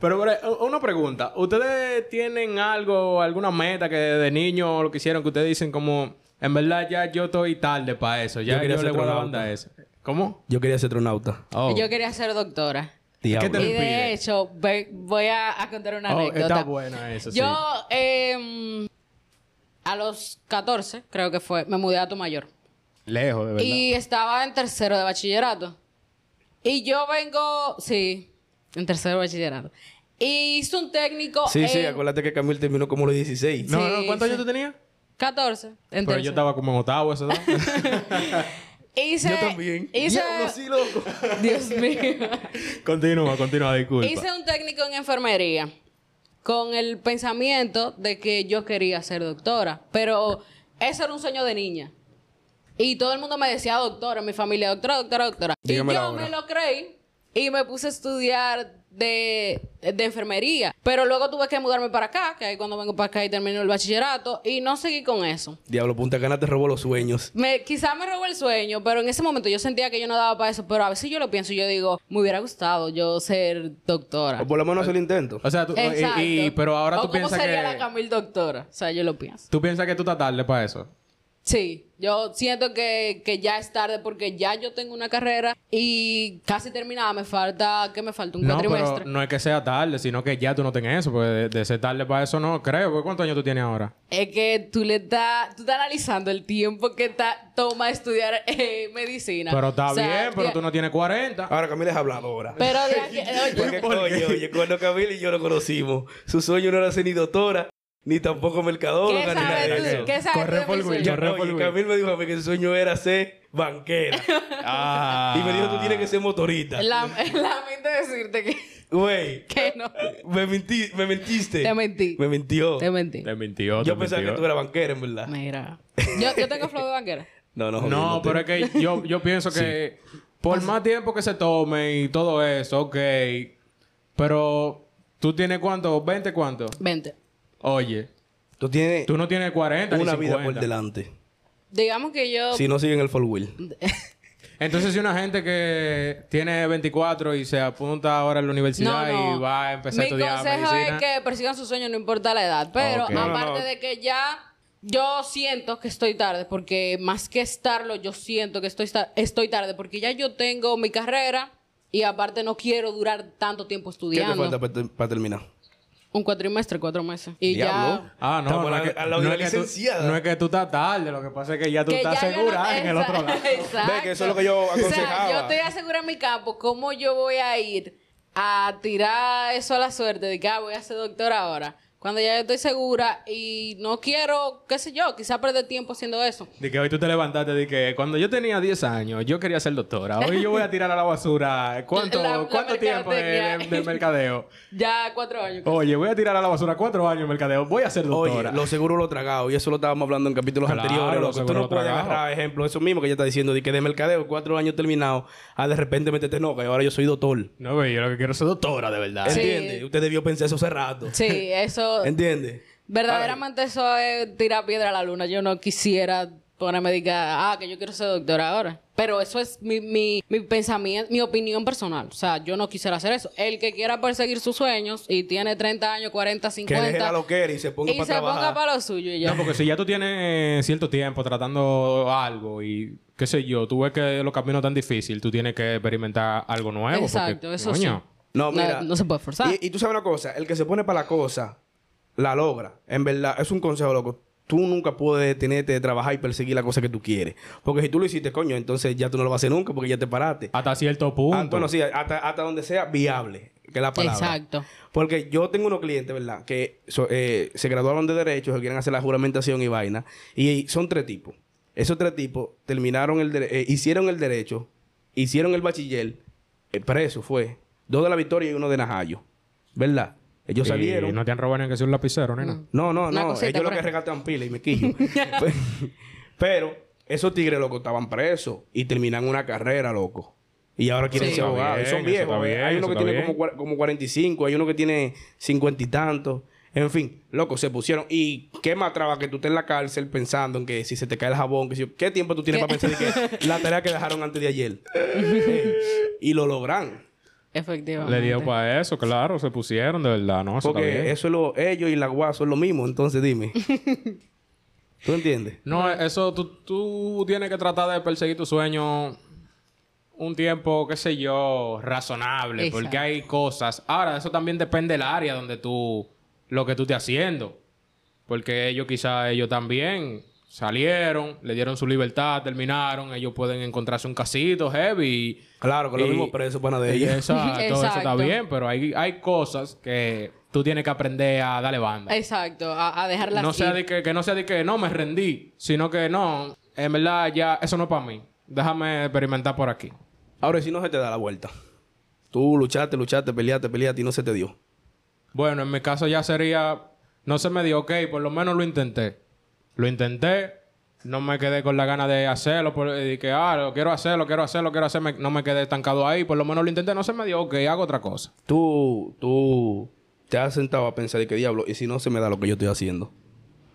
[SPEAKER 2] Pero, pero, una pregunta. ¿Ustedes tienen algo, alguna meta que de niño lo que hicieron que ustedes dicen como... En verdad ya yo estoy tarde para eso. Ya
[SPEAKER 4] Yo
[SPEAKER 2] yo,
[SPEAKER 4] quería
[SPEAKER 2] le
[SPEAKER 4] ser
[SPEAKER 2] voy a
[SPEAKER 4] astronauta.
[SPEAKER 2] banda eso. ¿Cómo?
[SPEAKER 4] Yo quería ser astronauta.
[SPEAKER 2] Oh.
[SPEAKER 3] Yo quería ser doctora.
[SPEAKER 2] ¿Qué te lo
[SPEAKER 3] Y de hecho, ve- voy a, a contar una
[SPEAKER 2] Oh,
[SPEAKER 3] anécdota.
[SPEAKER 2] está buena eso, sí.
[SPEAKER 3] Yo, em, a los 14, creo que fue, me mudé a Mayor
[SPEAKER 2] Lejos, de verdad.
[SPEAKER 3] Y estaba en tercero de bachillerato. Y yo vengo, sí, en tercero de bachillerato. Y hice un técnico
[SPEAKER 4] Sí, sí, acuérdate que Camil terminó como los 16.
[SPEAKER 2] No,
[SPEAKER 3] Sí,
[SPEAKER 2] no, ¿cuántos
[SPEAKER 3] sí.
[SPEAKER 2] años tú tenías?
[SPEAKER 3] 14. En
[SPEAKER 2] Pero yo estaba como en octavo, eso, ¿no?
[SPEAKER 3] Hice,
[SPEAKER 4] Yo también.
[SPEAKER 3] Hice,
[SPEAKER 4] Diablo, sí, loco.
[SPEAKER 3] Dios mío.
[SPEAKER 2] continúa, continúa, disculpa.
[SPEAKER 3] Hice un técnico en enfermería con el pensamiento de que yo quería ser doctora, pero ese era un sueño de niña. Y todo el mundo me decía doctora, en mi familia, doctora, doctora, doctora.
[SPEAKER 4] Dígame
[SPEAKER 3] y yo me lo creí y me puse a estudiar de, de enfermería. Pero luego tuve que mudarme para acá, que ahí cuando vengo para acá y termino el bachillerato, y no seguí con eso.
[SPEAKER 4] Diablo, Punta Cana te robó los sueños.
[SPEAKER 3] Me, quizá me robó el sueño, pero en ese momento yo sentía que yo no daba para eso. Pero a veces yo lo pienso y yo digo, me hubiera gustado yo ser doctora.
[SPEAKER 4] O por lo menos el intento.
[SPEAKER 2] O sea, tú,
[SPEAKER 3] Exacto.
[SPEAKER 2] y, y- pero ahora
[SPEAKER 3] O
[SPEAKER 2] tú
[SPEAKER 3] ¿Cómo
[SPEAKER 2] piensas
[SPEAKER 3] sería
[SPEAKER 2] que...
[SPEAKER 3] la Camil doctora? O sea, yo lo pienso.
[SPEAKER 2] Tú piensas que tú estás tarde para eso.
[SPEAKER 3] Sí, yo siento que, que ya es tarde porque ya yo tengo una carrera y casi terminada. Me falta, ¿qué me falta? Un
[SPEAKER 2] No,
[SPEAKER 3] cuatrimestre.
[SPEAKER 2] pero no es que sea tarde, sino que ya tú no tengas eso. Porque de, de ser tarde para eso no creo. porque ¿Cuántos años tú tienes ahora?
[SPEAKER 3] Es que tú le estás, tú estás analizando el tiempo que ta- toma estudiar eh, medicina.
[SPEAKER 2] Pero está
[SPEAKER 3] O sea,
[SPEAKER 2] bien, pero
[SPEAKER 3] ya-
[SPEAKER 2] tú no tienes 40.
[SPEAKER 4] Ahora Camil es habladora.
[SPEAKER 3] Pero de aquí, oye,
[SPEAKER 4] Porque, coño, oye, cuando Camil y yo lo conocimos, su sueño no era ser ni doctora, ni tampoco mercadóloga,
[SPEAKER 3] ¿qué
[SPEAKER 4] ni nada de eso.
[SPEAKER 3] ¿Qué sabes
[SPEAKER 2] Corre por Will,
[SPEAKER 3] sueño?
[SPEAKER 2] corre por.
[SPEAKER 4] Camil me dijo a mí que su sueño era ser banquera.
[SPEAKER 2] Ah.
[SPEAKER 4] Y me dijo, tú tienes que ser motorista.
[SPEAKER 3] La- Lamento decirte que,
[SPEAKER 4] Güey,
[SPEAKER 3] que no.
[SPEAKER 4] me, mentí, me mentiste.
[SPEAKER 3] Te mentí.
[SPEAKER 4] Me mintió.
[SPEAKER 3] Te mentí.
[SPEAKER 2] Te mintió,
[SPEAKER 4] Yo
[SPEAKER 2] te
[SPEAKER 4] pensaba
[SPEAKER 2] mintió.
[SPEAKER 4] que tú eras banquera, en verdad.
[SPEAKER 3] Mira. Yo, yo tengo flow de banquera.
[SPEAKER 4] No, no,
[SPEAKER 2] No,
[SPEAKER 4] jodiéndote.
[SPEAKER 2] pero es que yo, yo pienso que por más tiempo que se tome y todo eso, ok. Pero tú tienes cuánto, 20 cuánto.
[SPEAKER 3] Vente.
[SPEAKER 2] Oye,
[SPEAKER 4] Tú tienes
[SPEAKER 2] tú no tienes 40
[SPEAKER 4] una
[SPEAKER 2] ni
[SPEAKER 4] vida
[SPEAKER 2] 50.
[SPEAKER 4] por delante.
[SPEAKER 3] Digamos que yo.
[SPEAKER 4] Si no siguen el full wheel.
[SPEAKER 2] Entonces, si una gente que tiene 24 y se apunta ahora a la universidad
[SPEAKER 3] No, no.
[SPEAKER 2] y va a empezar a
[SPEAKER 3] Mi
[SPEAKER 2] estudiar
[SPEAKER 3] consejo
[SPEAKER 2] medicina.
[SPEAKER 3] es que persigan sus sueños, no importa la edad. Pero aparte
[SPEAKER 4] no.
[SPEAKER 3] de que ya yo siento que estoy tarde, porque más que estarlo, yo siento que estoy, estoy tarde, porque ya yo tengo mi carrera y aparte no quiero durar tanto tiempo
[SPEAKER 4] ¿Qué te
[SPEAKER 3] estudiando.
[SPEAKER 4] falta para terminar?
[SPEAKER 3] Un cuatrimestre, cuatro meses. Y
[SPEAKER 4] Diablo.
[SPEAKER 3] ya.
[SPEAKER 2] Ah, no, no
[SPEAKER 4] la-
[SPEAKER 2] que,
[SPEAKER 4] a la
[SPEAKER 2] no, es que tú, no es que tú estás tarde, lo que pasa es que ya tú
[SPEAKER 3] que
[SPEAKER 2] estás
[SPEAKER 3] ya
[SPEAKER 2] segura
[SPEAKER 3] no-
[SPEAKER 2] en el otro lado.
[SPEAKER 3] Exacto.
[SPEAKER 4] Ve que eso es lo que yo
[SPEAKER 3] O sea,
[SPEAKER 4] aconsejaba.
[SPEAKER 3] yo estoy asegurada en mi campo. ¿Cómo yo voy a ir a tirar eso a la suerte de que ah, voy a ser doctora ahora? Cuando ya estoy segura y no quiero, qué sé yo, quizá perder tiempo haciendo eso.
[SPEAKER 2] De que hoy tú te levantaste de que cuando yo tenía 10 años yo quería ser doctora. Hoy yo voy a tirar a la basura. ¿Cuánto,
[SPEAKER 3] La- la
[SPEAKER 2] ¿cuánto tiempo de,
[SPEAKER 3] mercadotecnia.
[SPEAKER 2] de- de mercadeo?
[SPEAKER 3] Ya cuatro años.
[SPEAKER 2] Oye, voy a tirar a la basura cuatro años de mercadeo. Voy a ser doctora.
[SPEAKER 4] Oye, lo seguro lo tragado. Y eso lo estábamos hablando en capítulos
[SPEAKER 2] Claro,
[SPEAKER 4] anteriores.
[SPEAKER 2] lo
[SPEAKER 4] que tú no
[SPEAKER 2] lo
[SPEAKER 4] puedes agarrar, ejemplo, eso mismo que ella está diciendo, de que de mercadeo, cuatro años terminado, ah, de repente meterte en y ahora yo soy doctor.
[SPEAKER 2] No, ve, yo lo que quiero es ser doctora, de verdad.
[SPEAKER 3] Sí.
[SPEAKER 4] ¿Entiendes? Usted debió pensar eso hace rato.
[SPEAKER 3] Sí, eso.
[SPEAKER 4] ¿Entiendes?
[SPEAKER 3] Verdaderamente eso es tirar piedra a la luna. Yo no quisiera ponerme decir, ah, que yo quiero ser doctora ahora. Pero eso es mi, mi, mi pensamiento, mi opinión personal. O sea, yo no quisiera hacer eso. El que quiera perseguir sus sueños y tiene 30 años, 40,
[SPEAKER 4] Que deje la
[SPEAKER 3] 50
[SPEAKER 4] loquera y se ponga
[SPEAKER 3] y
[SPEAKER 4] para
[SPEAKER 3] se
[SPEAKER 4] trabajar.
[SPEAKER 3] ponga para lo suyo y ya.
[SPEAKER 2] No, porque si ya tú tienes cierto tiempo tratando algo y qué sé yo, tú ves que los caminos tan difíciles, tú tienes que experimentar algo nuevo.
[SPEAKER 3] Exacto,
[SPEAKER 2] porque,
[SPEAKER 3] eso
[SPEAKER 2] coño,
[SPEAKER 3] sí.
[SPEAKER 4] No, mira.
[SPEAKER 3] no se puede forzar.
[SPEAKER 4] Y, y tú sabes una cosa, el que se pone para la cosa, la logra. En verdad, es un consejo, loco. Tú nunca puedes detenerte de trabajar y perseguir la cosa que tú quieres. Porque si tú lo hiciste, coño, entonces ya tú no lo vas a hacer nunca porque ya te paraste.
[SPEAKER 2] Hasta cierto punto.
[SPEAKER 4] Ah, bueno, sí, hasta, hasta donde sea viable, que es la palabra.
[SPEAKER 3] Exacto.
[SPEAKER 4] Porque yo tengo unos clientes, ¿verdad? Que so- eh, se graduaron de Derecho, que quieren hacer la juramentación y vaina. Y son tres tipos. Esos tres tipos terminaron el... dere- eh, hicieron el Derecho, hicieron el bachiller, eh, preso fue. Dos de la Victoria y uno de Najayo. ¿Verdad? Ellos
[SPEAKER 2] Y
[SPEAKER 4] salieron.
[SPEAKER 2] no te han robado ni que sea un lapicero, nena.
[SPEAKER 4] No, no,
[SPEAKER 3] Una
[SPEAKER 4] no.
[SPEAKER 3] cosita
[SPEAKER 4] Ellos lo que
[SPEAKER 3] ahí.
[SPEAKER 4] regatan pila y me quillo. Pe- Pero esos tigres, loco, estaban presos y terminan una carrera, loco. Y ahora quieren
[SPEAKER 3] Sí.
[SPEAKER 4] ser abogados.
[SPEAKER 2] Bien,
[SPEAKER 4] son viejos. eh.
[SPEAKER 2] bien,
[SPEAKER 4] hay uno que tiene
[SPEAKER 2] bien.
[SPEAKER 4] como, como 45, hay uno que tiene 50 y tantos. En fin, loco, se pusieron. Y qué más traba que tú estés en la cárcel pensando en que si se te cae el jabón, que si, ¿qué tiempo tú tienes para pensar que la tarea que dejaron antes de ayer? Eh, y lo logran.
[SPEAKER 3] Efectivamente.
[SPEAKER 2] Le dio para eso, claro, se pusieron, de verdad, ¿no? Eso.
[SPEAKER 4] Porque eso es lo, ellos y la guasa son lo mismo. Entonces dime. ¿Tú entiendes?
[SPEAKER 2] No, eso tú, tú tienes que tratar de perseguir tu sueño un tiempo, qué sé yo, razonable,
[SPEAKER 3] Exacto.
[SPEAKER 2] porque hay cosas. Ahora, eso también depende del área donde tú, lo que tú estés haciendo. Porque ellos quizás, ellos también salieron, le dieron su libertad, terminaron, ellos pueden encontrarse un casito heavy.
[SPEAKER 4] Claro, con los
[SPEAKER 2] y-
[SPEAKER 4] mismos presos, pana de ellos.
[SPEAKER 2] Exacto, eso está
[SPEAKER 3] Exacto.
[SPEAKER 2] bien, pero hay, hay cosas que tú tienes que aprender a darle banda.
[SPEAKER 3] Exacto. A, a dejarlas
[SPEAKER 2] No sea de que, que no sea de que no me rendí, sino que no, en verdad ya eso no es para mí. Déjame experimentar por aquí.
[SPEAKER 4] Ahora, ¿y si no se te da la vuelta. Tú luchaste, luchaste, peleaste, peleaste y no se te dio.
[SPEAKER 2] Bueno, en mi caso ya sería, no se me dio, ok, por lo menos lo intenté. Lo intenté, no me quedé con la gana de hacerlo, de que, ah, lo quiero hacer, lo quiero hacer, lo quiero hacer, me- no me quedé estancado ahí, por lo menos lo intenté, no se me dio, ok, hago otra cosa.
[SPEAKER 4] Tú, tú te has sentado a pensar de qué diablo, y si no se me da lo que yo estoy haciendo.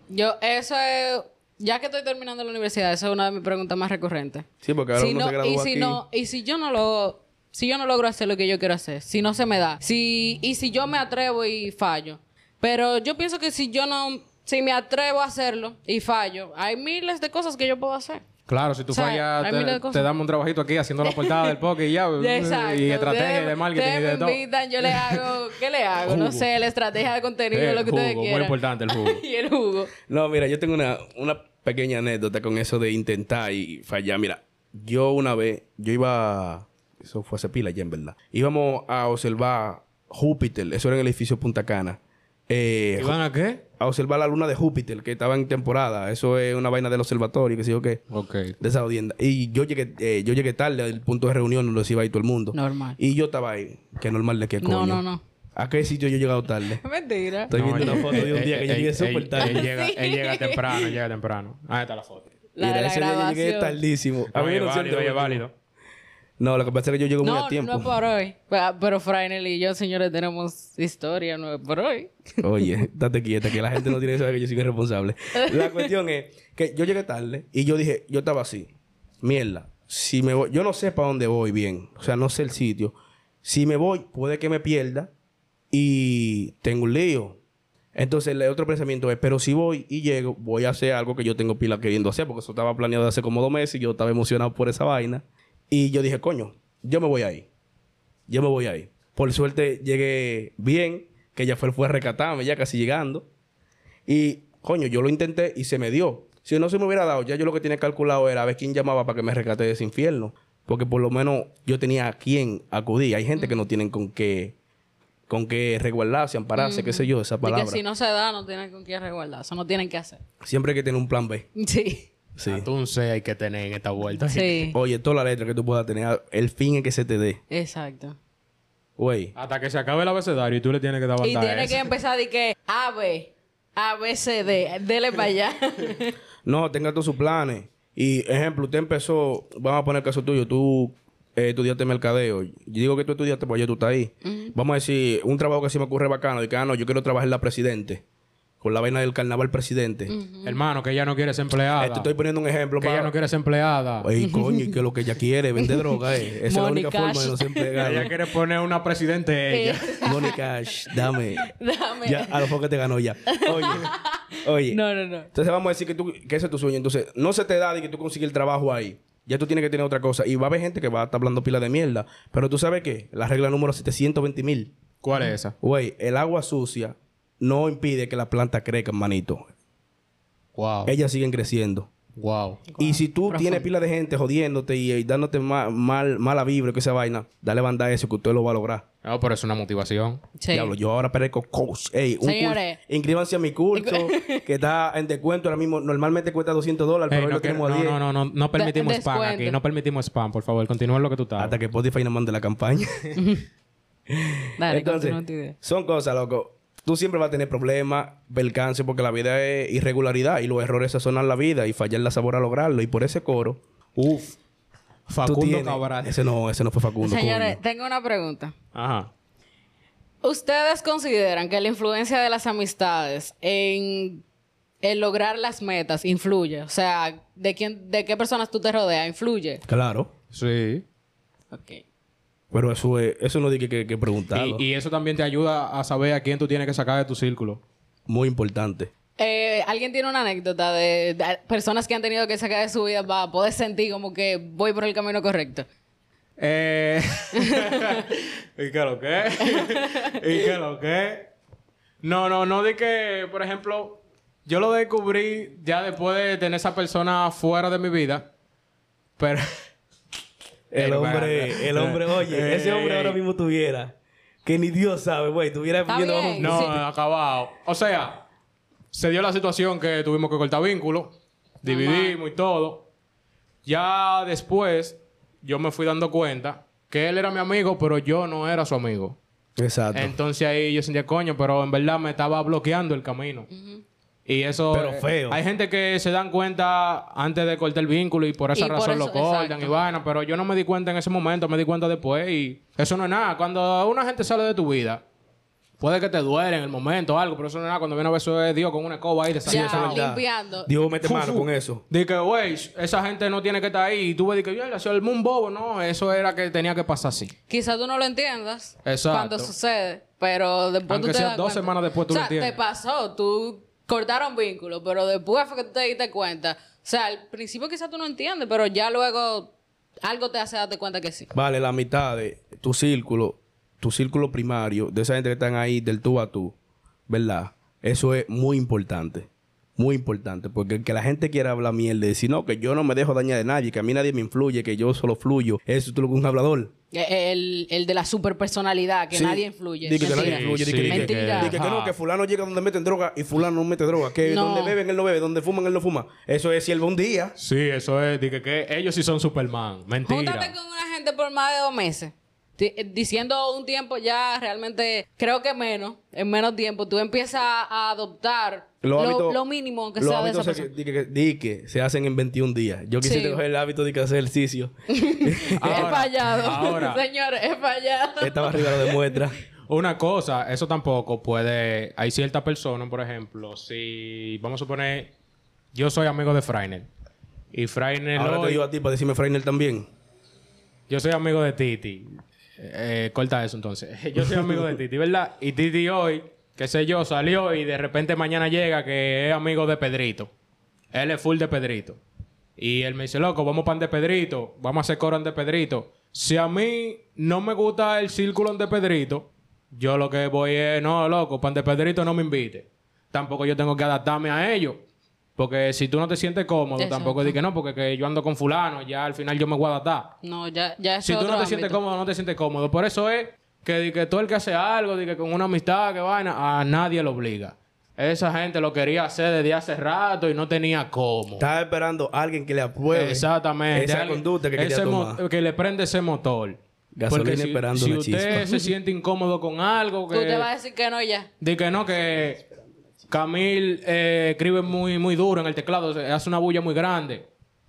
[SPEAKER 3] Yo, eso es... Ya que estoy terminando la universidad, esa es una de mis preguntas más recurrentes.
[SPEAKER 4] Sí, porque ahora
[SPEAKER 3] Si
[SPEAKER 4] uno
[SPEAKER 3] no-
[SPEAKER 4] se gradúa
[SPEAKER 3] y si
[SPEAKER 4] aquí.
[SPEAKER 3] no y si yo no lo si yo no logro hacer lo que yo quiero hacer si no se me da si y si yo me atrevo y fallo pero yo pienso que si yo no si me atrevo a hacerlo y fallo hay miles de cosas que yo puedo hacer
[SPEAKER 2] Claro, si tú
[SPEAKER 3] O sea,
[SPEAKER 2] fallas, te, damos un trabajito aquí haciendo la portada del podcast y ya.
[SPEAKER 3] Exacto.
[SPEAKER 2] Y estrategia de marketing y de todo.
[SPEAKER 3] me invitan, yo le hago, ¿qué le hago? No sé, la estrategia de contenido,
[SPEAKER 2] Eh,
[SPEAKER 3] lo que
[SPEAKER 2] jugo,
[SPEAKER 3] ustedes
[SPEAKER 2] muy importante el jugo.
[SPEAKER 3] y el jugo.
[SPEAKER 4] No, mira, yo tengo una, una pequeña anécdota con eso de intentar y fallar. Mira, yo una vez, yo iba, eso fue hace pila ya en verdad, íbamos a observar Júpiter, eso era en el edificio Punta Cana. Eh,
[SPEAKER 2] ¿Y van a qué?
[SPEAKER 4] a observar la luna de Júpiter, que estaba en temporada. Eso es una vaina del observatorio, que sé yo qué.
[SPEAKER 2] Ok.
[SPEAKER 4] De esa audiencia. Y yo llegué, eh, yo llegué tarde al punto de reunión donde se iba ahí todo el mundo.
[SPEAKER 3] Normal.
[SPEAKER 4] Y yo estaba ahí. Que normal de qué coño.
[SPEAKER 3] No, no, no.
[SPEAKER 4] ¿A qué sitio yo he llegado tarde?
[SPEAKER 3] Mentira.
[SPEAKER 4] Estoy viendo
[SPEAKER 2] No,
[SPEAKER 4] una foto de un día que yo llegué
[SPEAKER 2] él-
[SPEAKER 4] súper tarde.
[SPEAKER 2] Él llega, él llega temprano, llega temprano. Ahí está la foto.
[SPEAKER 3] La
[SPEAKER 4] Mira,
[SPEAKER 3] la
[SPEAKER 4] ese día yo llegué
[SPEAKER 3] grabación.
[SPEAKER 4] tardísimo. A mí no
[SPEAKER 2] válido, válido.
[SPEAKER 4] No, lo que pasa es que yo llego muy
[SPEAKER 3] No,
[SPEAKER 4] a tiempo.
[SPEAKER 3] no es por hoy. Pero, pero Frainel y yo, señores, tenemos historia, no es por hoy.
[SPEAKER 4] Oye, date quieta, que la gente no tiene que saber que yo soy irresponsable. La cuestión es que yo llegué tarde y yo dije, yo estaba así. Mierda, si me voy, yo no sé para dónde voy bien. O sea, no sé el sitio. Si me voy, puede que me pierda y tengo un lío. Entonces, el otro pensamiento es, pero si voy y llego, voy a hacer algo que yo tengo pila queriendo hacer, porque eso estaba planeado hace como dos meses y yo estaba emocionado por esa vaina. Y yo dije, coño, yo me voy ahí. Yo me voy ahí. Por suerte llegué bien, que ya fue, fue a rescatarme, ya casi llegando. Y, coño, yo lo intenté y se me dio. Si no se me hubiera dado, ya yo lo que tenía calculado era a ver quién llamaba para que me rescate de ese infierno. Porque por lo menos yo tenía a quién acudir. Hay gente que no tienen con qué, con qué resguardarse, ampararse, qué sé yo, esa
[SPEAKER 3] Y
[SPEAKER 4] palabra.
[SPEAKER 3] que si no se da, no tienen con quién resguardar. Eso no tienen que hacer.
[SPEAKER 4] Siempre hay que tener un plan B.
[SPEAKER 3] Sí.
[SPEAKER 4] Sí.
[SPEAKER 2] Entonces hay que tener en esta vuelta.
[SPEAKER 3] Sí.
[SPEAKER 4] Oye, toda la letra que tú puedas tener, el fin es que se te dé.
[SPEAKER 3] Exacto.
[SPEAKER 4] Güey.
[SPEAKER 2] Hasta que se acabe el abecedario y tú le tienes que dar
[SPEAKER 3] Y
[SPEAKER 2] banda a
[SPEAKER 3] tiene
[SPEAKER 2] eso.
[SPEAKER 3] que empezar de que A, B, A, B, C, D. Dele para allá.
[SPEAKER 4] No, tenga todos sus planes. Y, ejemplo, usted empezó, vamos a poner el caso tuyo, tú eh, estudiaste mercadeo. Yo digo que tú estudiaste, pues ya tú estás ahí. Vamos a decir, un trabajo que sí me ocurre bacano, de que, ah, no, yo quiero trabajar en la presidente. Con la vaina del carnaval presidente.
[SPEAKER 2] Hermano, que ella no quiere ser empleada.
[SPEAKER 4] Eh, te estoy poniendo un ejemplo
[SPEAKER 2] que ella no quiere ser empleada.
[SPEAKER 4] Ey, coño, y que lo que ella quiere, vende droga, eh. Esa es la única forma de no ser empleado.
[SPEAKER 2] Ella quiere poner una presidente ella.
[SPEAKER 4] Money cash, dame.
[SPEAKER 3] Dame.
[SPEAKER 4] Ya, a lo mejor que te ganó ya. Oye, oye.
[SPEAKER 3] No, no, no.
[SPEAKER 4] Entonces vamos a decir que, tú, que ese es tu sueño. Entonces, no se te da de que tú consigues el trabajo ahí. Ya tú tienes que tener otra cosa. Y va a haber gente que va a estar hablando pila de mierda. Pero tú sabes qué? La regla número 720 mil.
[SPEAKER 2] ¿Cuál es esa?
[SPEAKER 4] Güey, el agua sucia no impide que la planta crezca, manito.
[SPEAKER 2] Wow.
[SPEAKER 4] Ellas siguen creciendo.
[SPEAKER 2] Wow.
[SPEAKER 4] Y si tú tienes pila de gente jodiéndote y, y dándote ma- mal, mala vibra que esa vaina, dale banda a eso que usted lo va a lograr.
[SPEAKER 2] No, pero es una motivación.
[SPEAKER 3] Sí.
[SPEAKER 4] Diablo, yo ahora parezco coach. Ey, un
[SPEAKER 3] Señores.
[SPEAKER 4] curso- inscríbanse a mi curso que está en descuento ahora mismo. Normalmente cuesta 200 dólares, pero hoy
[SPEAKER 2] no,
[SPEAKER 4] lo
[SPEAKER 2] que-
[SPEAKER 4] tenemos a
[SPEAKER 2] no,
[SPEAKER 4] 10.
[SPEAKER 2] no, no, no, no permitimos
[SPEAKER 3] De-
[SPEAKER 2] spam aquí. No permitimos spam, por favor. Continúa en lo que tú estás.
[SPEAKER 4] Hasta que Spotify nos mande la campaña.
[SPEAKER 3] Dale,
[SPEAKER 4] Entonces,
[SPEAKER 3] tu idea.
[SPEAKER 4] son cosas, loco. Tú siempre vas a tener problemas, percance, porque la vida es irregularidad y los errores sazonan la vida y fallar la sabor a lograrlo. Y por ese coro,
[SPEAKER 2] Uf.
[SPEAKER 4] tú
[SPEAKER 2] Facundo
[SPEAKER 4] tienes...
[SPEAKER 2] Cabral.
[SPEAKER 4] Ese no, ese no fue Facundo.
[SPEAKER 3] Señores,
[SPEAKER 4] coño.
[SPEAKER 3] tengo una pregunta.
[SPEAKER 2] Ajá.
[SPEAKER 3] ¿Ustedes consideran que la influencia de las amistades en, en lograr las metas influye? O sea, ¿de quién, de qué personas tú te rodeas influye?
[SPEAKER 4] Claro.
[SPEAKER 2] Sí.
[SPEAKER 3] Ok.
[SPEAKER 4] Pero eso, es, eso no dije que, que, preguntarlo.
[SPEAKER 2] Y, y eso también te ayuda a saber a quién tú tienes que sacar de tu círculo.
[SPEAKER 4] Muy importante.
[SPEAKER 3] Eh, ¿Alguien tiene una anécdota de, de personas que han tenido que sacar de su vida para poder sentir como que voy por el camino correcto?
[SPEAKER 2] Eh... ¿Y qué lo que? ¿Y qué lo que? No, no, no de que, por ejemplo, yo lo descubrí ya después de tener esa persona fuera de mi vida. Pero...
[SPEAKER 4] El hombre, el hombre, oye,
[SPEAKER 2] Eh,
[SPEAKER 4] ese hombre
[SPEAKER 2] eh,
[SPEAKER 4] ahora mismo tuviera. Que ni Dios sabe, güey. Tuviera viviendo bajo un-
[SPEAKER 2] No,
[SPEAKER 3] Sí.
[SPEAKER 2] acabado. O sea, se dio la situación que tuvimos que cortar vínculos, dividimos y todo. Ya después, yo me fui dando cuenta que él era mi amigo, pero yo no era su amigo.
[SPEAKER 4] Exacto.
[SPEAKER 2] Entonces ahí yo sentía coño, pero en verdad me estaba bloqueando el camino. Y eso.
[SPEAKER 4] Pero
[SPEAKER 2] eh,
[SPEAKER 4] feo.
[SPEAKER 2] hay gente que se dan cuenta antes de cortar el vínculo y por esa
[SPEAKER 3] Y por
[SPEAKER 2] razón
[SPEAKER 3] eso-
[SPEAKER 2] lo cortan
[SPEAKER 3] exacto.
[SPEAKER 2] y vaina. Pero yo no me di cuenta en ese momento, me di cuenta después. Y eso no es nada. Cuando una gente sale de tu vida, puede que te duele en el momento o algo, pero eso no es nada. Cuando viene a ver eso es Dios con una escoba ahí de
[SPEAKER 4] verdad.
[SPEAKER 3] limpiando.
[SPEAKER 4] Dios mete mano con eso.
[SPEAKER 2] Dije que, güey, esa gente no tiene que estar ahí. Y tú ves, que yo le hacía el un bobo. No, eso era que tenía que pasar así.
[SPEAKER 3] Quizás tú no lo entiendas
[SPEAKER 2] Exacto.
[SPEAKER 3] cuando sucede, pero después
[SPEAKER 2] Aunque
[SPEAKER 3] tú te
[SPEAKER 2] sea
[SPEAKER 3] das
[SPEAKER 2] dos
[SPEAKER 3] cuenta.
[SPEAKER 2] semanas después tú
[SPEAKER 3] o
[SPEAKER 2] lo
[SPEAKER 3] sea,
[SPEAKER 2] entiendes.
[SPEAKER 3] te pasó, tú cortaron vínculos, pero después fue que tú te diste cuenta. O sea, al principio quizás tú no entiendes, pero ya luego algo te hace darte cuenta que sí.
[SPEAKER 4] Vale, la mitad de tu círculo, tu círculo primario, de esa gente que están ahí del tú a tú, ¿verdad? Eso es muy importante. Muy importante. Porque que la gente quiera hablar mierda y decir, no, que yo no me dejo dañar de nadie, que a mí nadie me influye, que yo solo fluyo. Eso tú lo que es un hablador.
[SPEAKER 3] Eh, El, el de la superpersonalidad, que
[SPEAKER 4] Sí.
[SPEAKER 3] nadie influye.
[SPEAKER 4] Di que, que nadie influye. di que-
[SPEAKER 2] Sí,
[SPEAKER 4] que-
[SPEAKER 3] Mentira.
[SPEAKER 4] di que, que no, que fulano llega donde meten droga y fulano no mete droga. Que
[SPEAKER 3] No.
[SPEAKER 4] donde beben él no bebe, donde fuman él no fuma. Eso es siervo un día.
[SPEAKER 2] Sí, eso es. Dije que ellos sí son Superman. Mentira.
[SPEAKER 3] Júntate con una gente por más de dos meses. Eh, Diciendo un tiempo ya realmente, creo que menos, en menos tiempo, tú empiezas a adoptar
[SPEAKER 4] Los
[SPEAKER 3] lo,
[SPEAKER 4] hábitos-
[SPEAKER 3] lo mínimo que
[SPEAKER 4] los
[SPEAKER 3] sea de esa
[SPEAKER 4] se, di que, di que se hacen en 21 días. Yo quisiera
[SPEAKER 3] Sí.
[SPEAKER 4] coger el hábito de que hacer ejercicio.
[SPEAKER 3] he
[SPEAKER 2] Ahora,
[SPEAKER 3] fallado.
[SPEAKER 2] ahora.
[SPEAKER 3] Señores, he fallado.
[SPEAKER 4] Esta barriga lo demuestra.
[SPEAKER 2] Una cosa, eso tampoco puede. Hay ciertas personas, por ejemplo, si vamos a suponer, yo soy amigo de Frainer. Y Frainer
[SPEAKER 4] Ahora te digo a ti para decirme Frainer también.
[SPEAKER 2] Yo soy amigo de Titi. Eh, corta eso entonces. Yo soy amigo de Titi, ¿verdad? Y Titi hoy, qué sé yo, salió y de repente mañana llega que es amigo de Pedrito. Él es full de Pedrito. Y él me dice, loco, vamos pan de Pedrito, vamos a hacer coro de Pedrito. Si a mí no me gusta el círculo de Pedrito, yo lo que voy es, no, loco, pan de Pedrito no me invite. Tampoco yo tengo que adaptarme a ellos. Porque si tú no te sientes cómodo,
[SPEAKER 3] Exacto.
[SPEAKER 2] tampoco di que no, porque que yo ando con fulano, ya al final yo me voy a adaptar.
[SPEAKER 3] No, ya, ya es
[SPEAKER 2] Si tú no te sientes cómodo, no te sientes cómodo. Por eso es que, di que todo el que hace algo, di que con una amistad, que vaina, a nadie lo obliga. Esa gente lo quería hacer desde hace rato y no tenía cómo.
[SPEAKER 4] Estaba esperando a alguien que le apruebe
[SPEAKER 2] Exactamente.
[SPEAKER 4] esa
[SPEAKER 2] Alguien-
[SPEAKER 4] conducta que quería tomar.
[SPEAKER 2] que le prende ese motor.
[SPEAKER 4] Gasolina
[SPEAKER 2] Porque si,
[SPEAKER 4] esperando
[SPEAKER 2] si
[SPEAKER 4] una
[SPEAKER 2] usted
[SPEAKER 4] chispa.
[SPEAKER 2] se siente incómodo con algo,
[SPEAKER 3] Tú te vas a
[SPEAKER 2] que...
[SPEAKER 3] decir que no ya.
[SPEAKER 2] Di que no, que Camil eh, escribe muy, muy duro en el teclado, se- hace una bulla muy grande.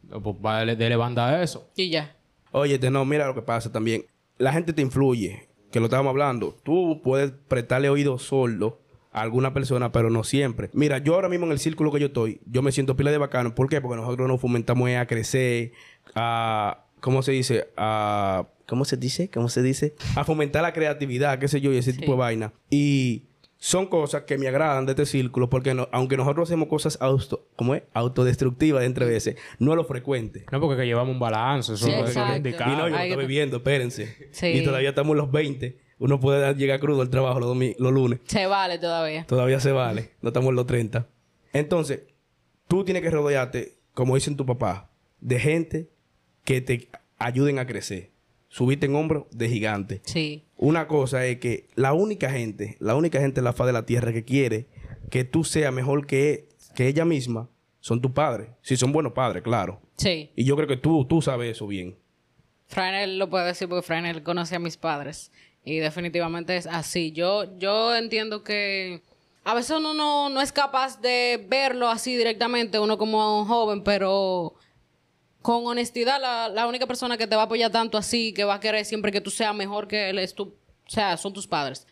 [SPEAKER 2] Pues vale, dele banda a eso.
[SPEAKER 3] Y ya.
[SPEAKER 4] Oye, te- no, mira lo que pasa también. La gente te influye, que lo estábamos hablando. Tú puedes prestarle oído sordo a alguna persona, pero no siempre. Mira, yo ahora mismo en el círculo que yo estoy, yo me siento pila de bacano. ¿Por qué? Porque nosotros nos fomentamos a crecer, a... ¿Cómo se dice? A... ¿Cómo se dice? ¿Cómo se dice? A fomentar la creatividad, qué sé yo, y ese tipo de vaina. Y son cosas que me agradan de este círculo porque no- aunque nosotros hacemos cosas auto, ¿cómo es? autodestructivas entre veces, no es lo frecuente.
[SPEAKER 2] No, porque que llevamos un balance. Eso
[SPEAKER 3] Sí,
[SPEAKER 2] es lo
[SPEAKER 3] exacto.
[SPEAKER 2] indicado.
[SPEAKER 4] Y no, yo
[SPEAKER 3] Ay,
[SPEAKER 4] estoy bebiendo, espérense.
[SPEAKER 3] Sí.
[SPEAKER 4] Y todavía estamos en los 20. Uno puede llegar crudo al trabajo los, domi- los lunes.
[SPEAKER 3] Se vale todavía.
[SPEAKER 4] Todavía se vale. No estamos en los 30. Entonces, tú tienes que rodearte, como dicen tu papá, de gente que te ayuden a crecer. Subirte en hombros de gigante.
[SPEAKER 3] Sí.
[SPEAKER 4] Una cosa es que la única gente, la única gente en la faz de la tierra que quiere que tú seas mejor que, que ella misma, son tus padres. Si son buenos padres, claro.
[SPEAKER 3] Sí.
[SPEAKER 4] Y yo creo que tú, tú sabes eso bien.
[SPEAKER 3] Fraenel lo puede decir porque Fraenel conoce a mis padres. Y definitivamente es así. Yo, yo entiendo que a veces uno no, no es capaz de verlo así directamente, uno como joven, pero con honestidad, la, la única persona que te va a apoyar tanto así, que va a querer siempre que tú seas mejor que él, es tu, o sea, son tus padres.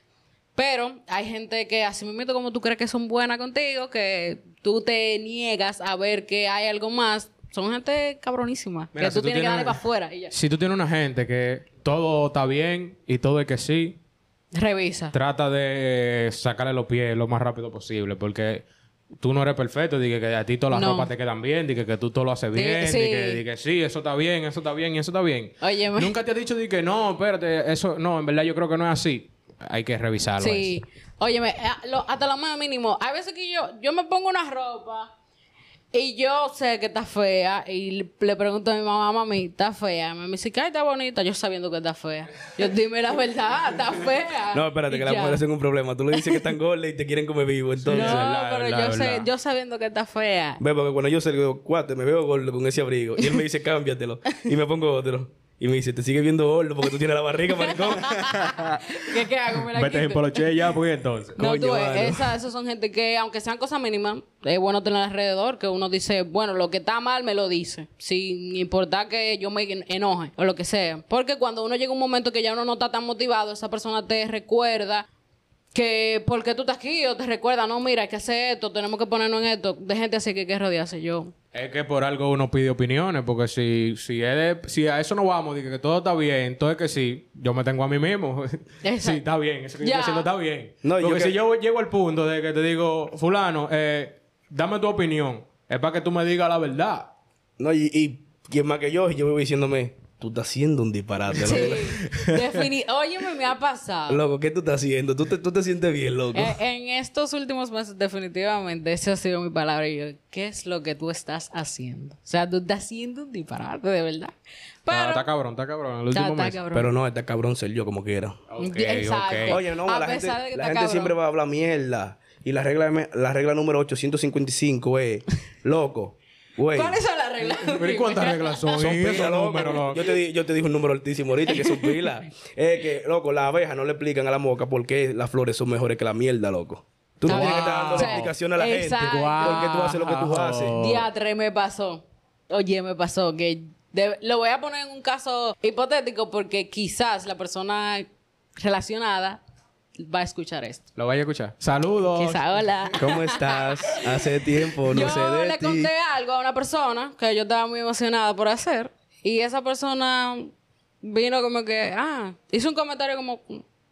[SPEAKER 3] Pero hay gente que así mismo como tú crees que son buenas contigo, que tú te niegas a ver que hay algo más. Son gente cabronísima.
[SPEAKER 2] Mira,
[SPEAKER 3] que
[SPEAKER 2] si
[SPEAKER 3] tú
[SPEAKER 2] tú
[SPEAKER 3] tienes que darle para afuera y ya.
[SPEAKER 2] Si tú tienes una gente que todo está bien y todo es que sí,
[SPEAKER 3] Revisa.
[SPEAKER 2] trata de sacarle los pies lo más rápido posible porque tú no eres perfecto, dije que a ti todas las
[SPEAKER 3] No.
[SPEAKER 2] ropas te quedan bien, dije que tú todo lo haces bien,
[SPEAKER 3] sí.
[SPEAKER 2] di que, sí, eso está bien, eso está bien y eso está bien.
[SPEAKER 3] Óyeme.
[SPEAKER 2] Nunca te ha dicho di que no, espérate, eso no, en verdad yo creo que no es así. Hay que revisarlo.
[SPEAKER 3] Sí. Óyeme, eh, hasta lo más mínimo. Hay veces que yo, yo me pongo una ropa y yo sé que está fea y le- pregunto a mi mamá, mami, está fea. Me dice, "Ay, está bonita, yo sabiendo que está fea. Yo dime la verdad, está fea.
[SPEAKER 4] No, espérate,
[SPEAKER 3] Y
[SPEAKER 4] que las mujeres son un problema. Tú le dices que están gordas y te quieren comer vivo. Entonces,
[SPEAKER 3] No, pero yo, sé, yo sabiendo que está fea.
[SPEAKER 4] Ve, porque cuando yo salgo, cuate, me veo gordo con ese abrigo. Y él me dice, cámbiatelo. Y me pongo otro. Y me dice, te sigue viendo gordo porque tú tienes la barriga, maricón.
[SPEAKER 3] ¿Qué, qué hago? Me la
[SPEAKER 2] Vete en poloche ya, pues entonces.
[SPEAKER 3] No,
[SPEAKER 4] Coño,
[SPEAKER 3] tú ves, esa- esos son gente que, aunque sean cosas mínimas, es bueno tener alrededor, que uno dice, bueno, lo que está mal me lo dice, sin importar que yo me en- enoje o lo que sea. Porque cuando uno llega a un momento que ya uno no está tan motivado, esa persona te recuerda que por qué tú estás aquí o te recuerda, no, mira, hay que hacer esto, tenemos que ponernos en esto. De gente así que hay que rodearse yo.
[SPEAKER 2] Es que por algo uno pide opiniones, porque si, si, es de- si a eso no vamos, dije que todo está bien, entonces que sí, yo me tengo a mí mismo. sí, está bien, eso que yo estoy haciendo está bien.
[SPEAKER 4] No, yo
[SPEAKER 2] porque
[SPEAKER 4] que-
[SPEAKER 2] si yo llego al punto de que te digo, fulano, eh, dame tu opinión, es para que tú me digas la verdad.
[SPEAKER 4] No, y, y quien más que yo, yo voy diciéndome, tú estás haciendo un disparate,
[SPEAKER 3] Sí.
[SPEAKER 4] loco.
[SPEAKER 3] Defini- Óyeme, me ha pasado.
[SPEAKER 4] Loco, ¿qué tú estás haciendo? ¿Tú te, tú te sientes bien, loco?
[SPEAKER 3] Eh, en estos últimos meses, definitivamente, esa ha sido mi palabra. Y yo, ¿qué es lo que tú estás haciendo? O sea, tú estás haciendo un disparate, de verdad. Pero,
[SPEAKER 2] Está, está cabrón, está cabrón. El último
[SPEAKER 3] está
[SPEAKER 2] mes.
[SPEAKER 3] cabrón.
[SPEAKER 4] Pero no, está cabrón ser yo como quiera.
[SPEAKER 3] Exacto.
[SPEAKER 4] Oye, no,
[SPEAKER 3] A
[SPEAKER 4] la gente,
[SPEAKER 3] pesar de que
[SPEAKER 4] la
[SPEAKER 3] está
[SPEAKER 4] gente
[SPEAKER 3] cabrón.
[SPEAKER 4] siempre va a hablar mierda. Y la regla, la regla número 855 es, loco, güey.
[SPEAKER 3] ¿Cuáles son las reglas?
[SPEAKER 2] Pero ¿y cuántas reglas son?
[SPEAKER 4] Son pilas, loco.
[SPEAKER 2] números, loco.
[SPEAKER 4] Yo te, di- yo te dije un número altísimo ahorita que son pilas. es que, loco, las abejas no le explican a la moca por qué las flores son mejores que la mierda, loco. Tú no tienes que estar dando
[SPEAKER 3] Sí.
[SPEAKER 4] explicación a la
[SPEAKER 3] Exacto.
[SPEAKER 4] gente por qué tú haces lo que tú
[SPEAKER 2] Wow.
[SPEAKER 4] haces.
[SPEAKER 3] Diatre, me pasó. Oye, me pasó que... de- lo voy a poner en un caso hipotético porque quizás la persona relacionada va a escuchar esto.
[SPEAKER 2] Lo vaya a escuchar. Saludos.
[SPEAKER 3] Quizás, hola.
[SPEAKER 4] ¿Cómo estás? Hace tiempo, no
[SPEAKER 3] yo
[SPEAKER 4] sé de
[SPEAKER 3] le
[SPEAKER 4] ti.
[SPEAKER 3] conté algo a una persona que yo estaba muy emocionada por hacer y esa persona vino como que, ah, hizo un comentario como,